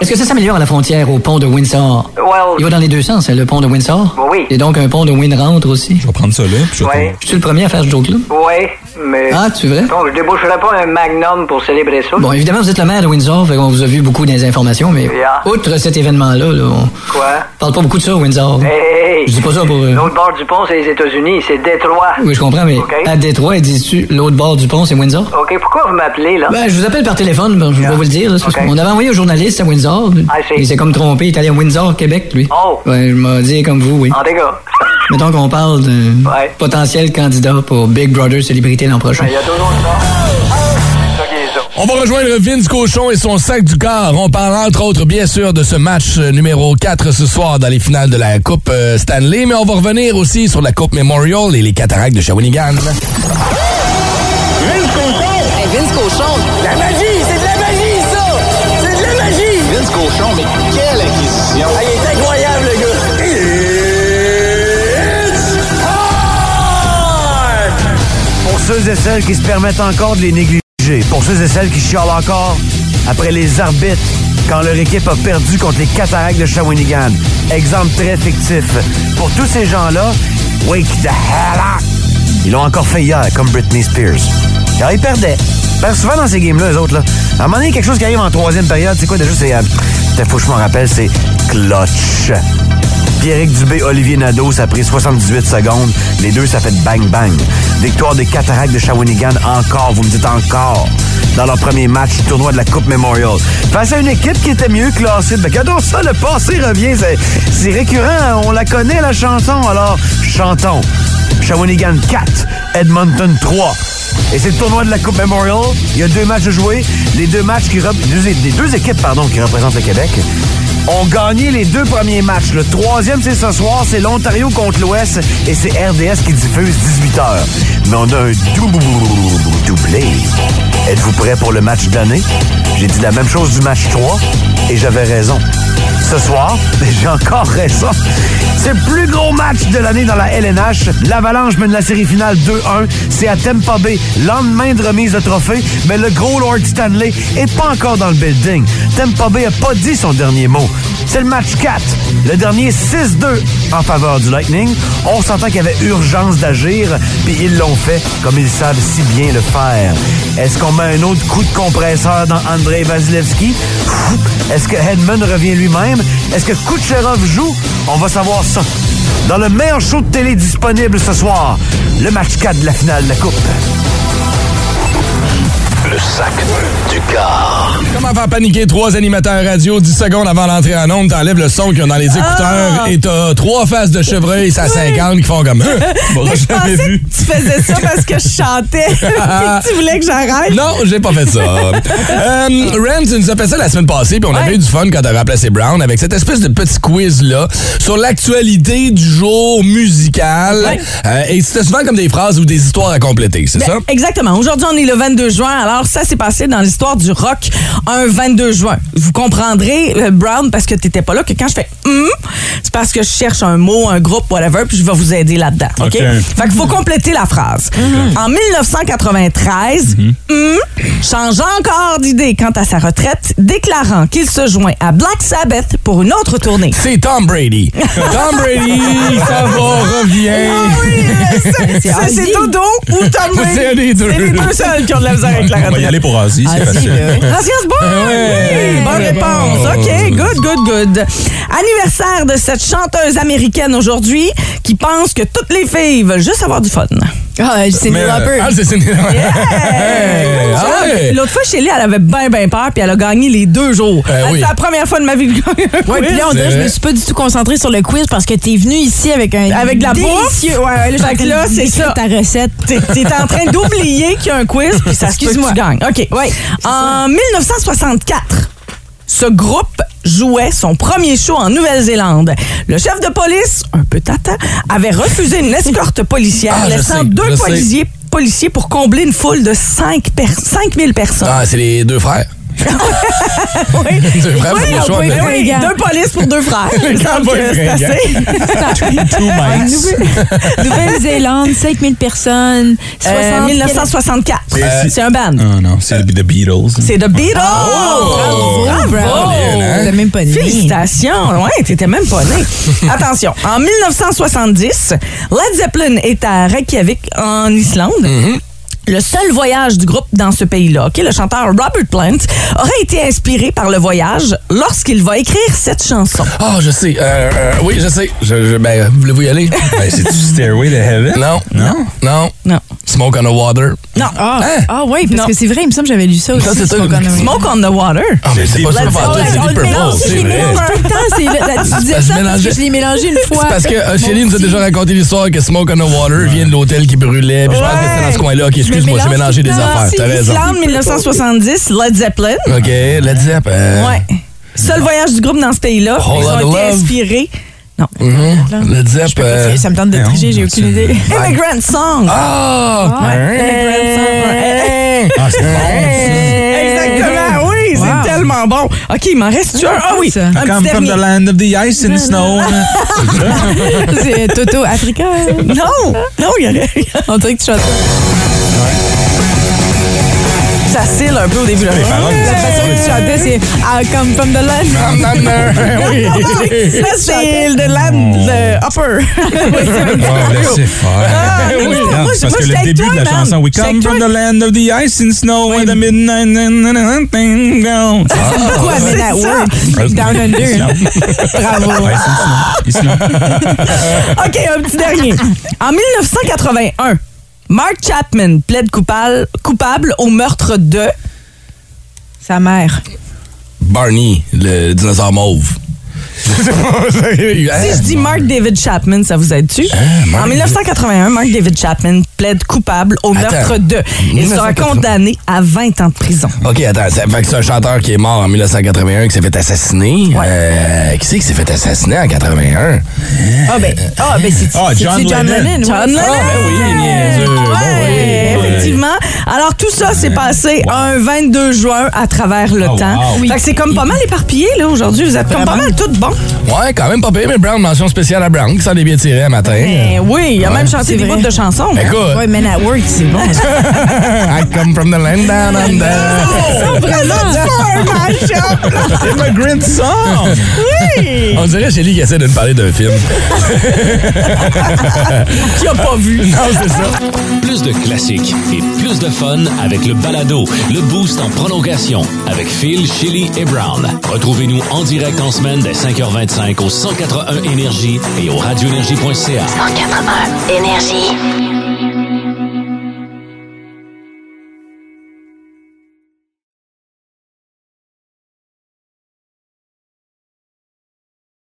Est-ce que ça s'améliore à la frontière au pont de Windsor? Well, Il va dans les deux sens, hein, le pont de Windsor? Oui. Et donc un pont de Winrentre aussi? Je vais prendre ça là. puis je suis le premier à faire ce joke-là? ouais, mais... Ah, tu vrai? Donc, je déboucherai pas un magnum pour célébrer ça. Bon, évidemment, vous êtes le maire de Windsor, fait qu'on vous a vu beaucoup dans les informations, mais Yeah. outre cet événement-là, là, on Quoi? parle pas beaucoup de ça, Windsor. Hey, hey, Je dis pas ça pour... euh, L'autre bord du pont, c'est les États-Unis, c'est Détroit. Oui, je comprends, mais à Détroit, dis-tu l'autre bord du pont, c'est Windsor? OK, pourquoi vous m'appelez, là? Ben, je vous appelle par téléphone, ben, je vais vous le dire. là, qu'on avait envoyé un journaliste à Windsor. Ah, c'est- Il s'est comme trompé, il est allé à Windsor, Québec, lui. Oh. Ouais, je m'ai dit comme vous, oui. En dégâts. Mettons qu'on parle d'un Ouais. potentiel candidat pour Big Brother Célébrité l'an prochain. Il y a toujours ça. Ça qui est ça. On va rejoindre Vince Cochon et son sac du corps. On parle entre autres, bien sûr, de ce match euh, numéro 4 ce soir dans les finales de la Coupe euh, Stanley, mais on va revenir aussi sur la Coupe Memorial et les cataractes de Shawinigan. Hey, Vince Cochon, la magie, acquisition! il est incroyable, le gars! Pour ceux et celles qui se permettent encore de les négliger. Pour ceux et celles qui chialent encore après les arbitres quand leur équipe a perdu contre les cataractes de Shawinigan. Exemple très fictif. Pour tous ces gens-là, wake the hell up! Ils l'ont encore fait hier, comme Britney Spears. Alors, ils perdaient. Que souvent dans ces games-là, eux autres, là, à un moment donné, quelque chose qui arrive en troisième période, c'est quoi déjà? C'est, euh, faut que je m'en rappelle, c'est clutch. Pierrick Dubé, Olivier Nadeau, ça a pris 78 secondes. Les deux, ça fait bang-bang. Victoire des Cataractes de Shawinigan encore, vous me dites encore, dans leur premier match du tournoi de la Coupe Memorial. Face à une équipe qui était mieux classée. Ben, regardons ça, le passé revient. C'est, récurrent, on la connaît, la chanson. Alors, chantons. Shawinigan 4, Edmonton 3. Et c'est le tournoi de la Coupe Memorial. Il y a deux matchs à jouer. Les deux matchs qui équipes qui représentent le Québec ont gagné les deux premiers matchs. Le troisième, c'est ce soir, c'est l'Ontario contre l'Ouest et c'est RDS qui diffuse 18h. Mais on a un dou- doublé. Êtes-vous prêts pour le match d'année? J'ai dit la même chose du match 3 et j'avais raison. Ce soir, j'ai encore raison. C'est le plus gros match de l'année dans la LNH. L'Avalanche mène la série finale 2-1. C'est à Tampa Bay, lendemain de remise de trophée, mais le gros Lord Stanley est pas encore dans le building. Tampa Bay a pas dit son dernier mot. C'est le match 4. Le dernier 6-2 en faveur du Lightning. On s'entend qu'il y avait urgence d'agir, puis ils l'ont fait comme ils savent si bien le faire. Est-ce qu'on met un autre coup de compresseur dans Andrei Vasilevski? Est-ce que Hedman revient lui-même? Est-ce que Kucherov joue? On va savoir ça. Dans le meilleur show de télé disponible ce soir, le match 4 de la finale de la Coupe. Le sac du car. Comment faire paniquer trois animateurs radio 10 secondes avant l'entrée en onde, t'enlèves le son qu'ils ont dans les écouteurs Ah! et t'as trois faces de chevreuil à 50 qui font comme Hein? M'aurais Je jamais pensais vu. que tu faisais ça parce que je chantais. Que tu voulais que j'arrête. Non, j'ai pas fait ça. euh, Ren, tu nous as fait ça la semaine passée, puis on avait eu du fun quand t'as remplacé Brown avec cette espèce de petit quiz-là sur l'actualité du jour musical. Ouais. Euh, et c'était souvent comme des phrases ou des histoires à compléter, c'est Ben, ça? Exactement. Aujourd'hui, on est le 22 juin. Alors, ça s'est passé dans l'histoire du rock un 22 juin. Vous comprendrez, euh, Brown, parce que t'étais pas là, que quand je fais hum, c'est parce que je cherche un mot, un groupe, whatever, puis je vais vous aider là-dedans. OK? OK. Fait qu'il faut compléter la phrase. En 1993, hum change encore d'idée quant à sa retraite, déclarant qu'il se joint à Black Sabbath pour une autre tournée. C'est Tom Brady. Tom Brady, ça va, revient. Ah oui, c'est- c'est Dodo ou Tom Brady. C'est un des deux. C'est les deux seuls qui ont de la misère avec la On va y retraite. aller pour Ozzy, c'est Ozzy, facile. là. Ozzy Osbourne! Oui, bonne réponse. OK, good, good, good. Anniversaire de cette chanteuse américaine aujourd'hui qui pense que toutes les filles veulent juste avoir du fun. Ah, c'est Mais, Neil euh. Ah, c'est c'est- Hey! Ah ouais. L'autre fois, Shelly, elle avait bien, bien peur, puis elle a gagné les deux jours. Euh, oui. C'est la première fois de ma vie que je gagne un Ouais, quiz. puis là, on dirait que je me suis pas du tout concentrée sur le quiz parce que t'es venu ici avec un. Avec de la bouffe. délicieux- Ouais, ouais, là, Fait que là, c'est ça. ta recette. T'es t'es en train d'oublier qu'il y a un quiz, puis ça se peut que Excuse-moi. tu gagnes. OK. Ouais, En 1964, ce groupe jouait son premier show en Nouvelle-Zélande. Le chef de police, un peu tata, avait refusé une escorte policière, Ah, laissant sais, deux policiers, policiers pour combler une foule de 5 per 5000 personnes. Ah, c'est les deux frères. oui. Deux frères, Oui, le choix. oui, oui, deux polices pour deux frères. C'est assez. Two. Nouvelle-Zélande, 5000 personnes, 60 Euh, 1964. C'est- C'est un band. Oh non, c'est The Beatles. C'est The Beatles. Bravo, Bravo. bravo. hein? Même pas né. Félicitations. Ouais, t'étais même pas né. Attention. En 1970, Led Zeppelin est à Reykjavik, en Islande. Mm-hmm. Le seul voyage du groupe dans ce pays-là, OK, le chanteur Robert Plant, aurait été inspiré par le voyage lorsqu'il va écrire cette chanson. Ah, je sais. Euh, euh, oui, je sais. Je, je- ben, voulez-vous y aller? Ben, c'est-tu Stairway to Heaven? Non. Non? Non. Non. Smoke on the water. Non. Ah, Hein? ah oui, parce Non. que c'est vrai, il me semble que j'avais lu ça aussi. Ça, c'est Smoke un- on the- Smoke on the Water. Ah, mais c'est pas ça, c'est Deep le Purple, c'est vrai. C'est tu disais parce ça que parce que je les mélangeais une fois. C'est parce que euh, Mon Shelly nous a déjà raconté l'histoire que Smoke on the Water vient de l'hôtel qui brûlait. Puis je pense que c'était dans ce coin-là. Excuse-moi, j'ai mélangé des affaires. T'as raison. Islande, 1970, Led Zeppelin. Ok, Led Zepp. euh, Ouais. Seul voyage du groupe dans ce pays-là. Ils ont été Love. inspirés. Non. mhm, Led Zepp. euh, Ça me tente de tricher, j'ai aucune idée. Immigrant Song. Ah! Immigrant Song. ouais. Ah, c'est bon. Exactement, oui, c'est tellement bon. OK, il m'en reste un? Ah oui, Ça. un come from the land of the ice and snow. C'est Toto Africa. Non, non, il y aurait... On dirait que tu chantes ça. Cille un peu au début. Là. Les paroles, La façon que tu chantais, c'est I come from the land. oui. C'est le land, le upper. Oh. Ah, Oui, moi, parce que le début de la chanson, We come from the land of the ice and snow and the midnight. Pourquoi C'est that ça. word? Down under. Bravo. OK, un petit dernier. En 1981, Mark Chapman plaide coupable, coupable au meurtre de... Sa mère. Barney, le dinosaure mauve. Si je dis Mark David Chapman, ça vous aide-tu? Mark en 1981, Mark David Chapman plaide coupable au Attends. meurtre de. Il sera 1980. condamné à 20 ans de prison. OK, attends. ça- fait que c'est un chanteur qui est mort en 1981 qui s'est fait assassiner. Euh, qui c'est qui s'est fait assassiner en 81? Ah, ben, ah, ben c'est Ah, John Lennon. Lennon? John ouais. Lennon. Ah, ben oui, niaiseux. Ouais, Ben oui. effectivement. Alors, tout ça s'est passé un 22 juin à travers le Oh, temps. wow. Fait que c'est comme pas mal éparpillé, là, aujourd'hui. Vous êtes comme pas mal tout bon? Ouais, quand même pas payé, mais Brown, mention spéciale à Brown, qui s'en est bien tiré un matin. Ben oui, il a Ouais. même chanté des bouts de chansons. Écoute. Ouais, Men at Work, c'est bon. I come from the land down under. Ça, vraiment, c'est match-up. Immigrant song! Oui! On dirait Shelly qui essaie de nous parler d'un film. Qui a pas vu. Non, c'est ça. Plus de classiques et plus de fun avec le balado, le boost en prolongation avec Phil, Chili et Brown. Retrouvez-nous en direct en semaine dès 5h25 au 181 Énergie et au radioénergie.ca. 181 Énergie.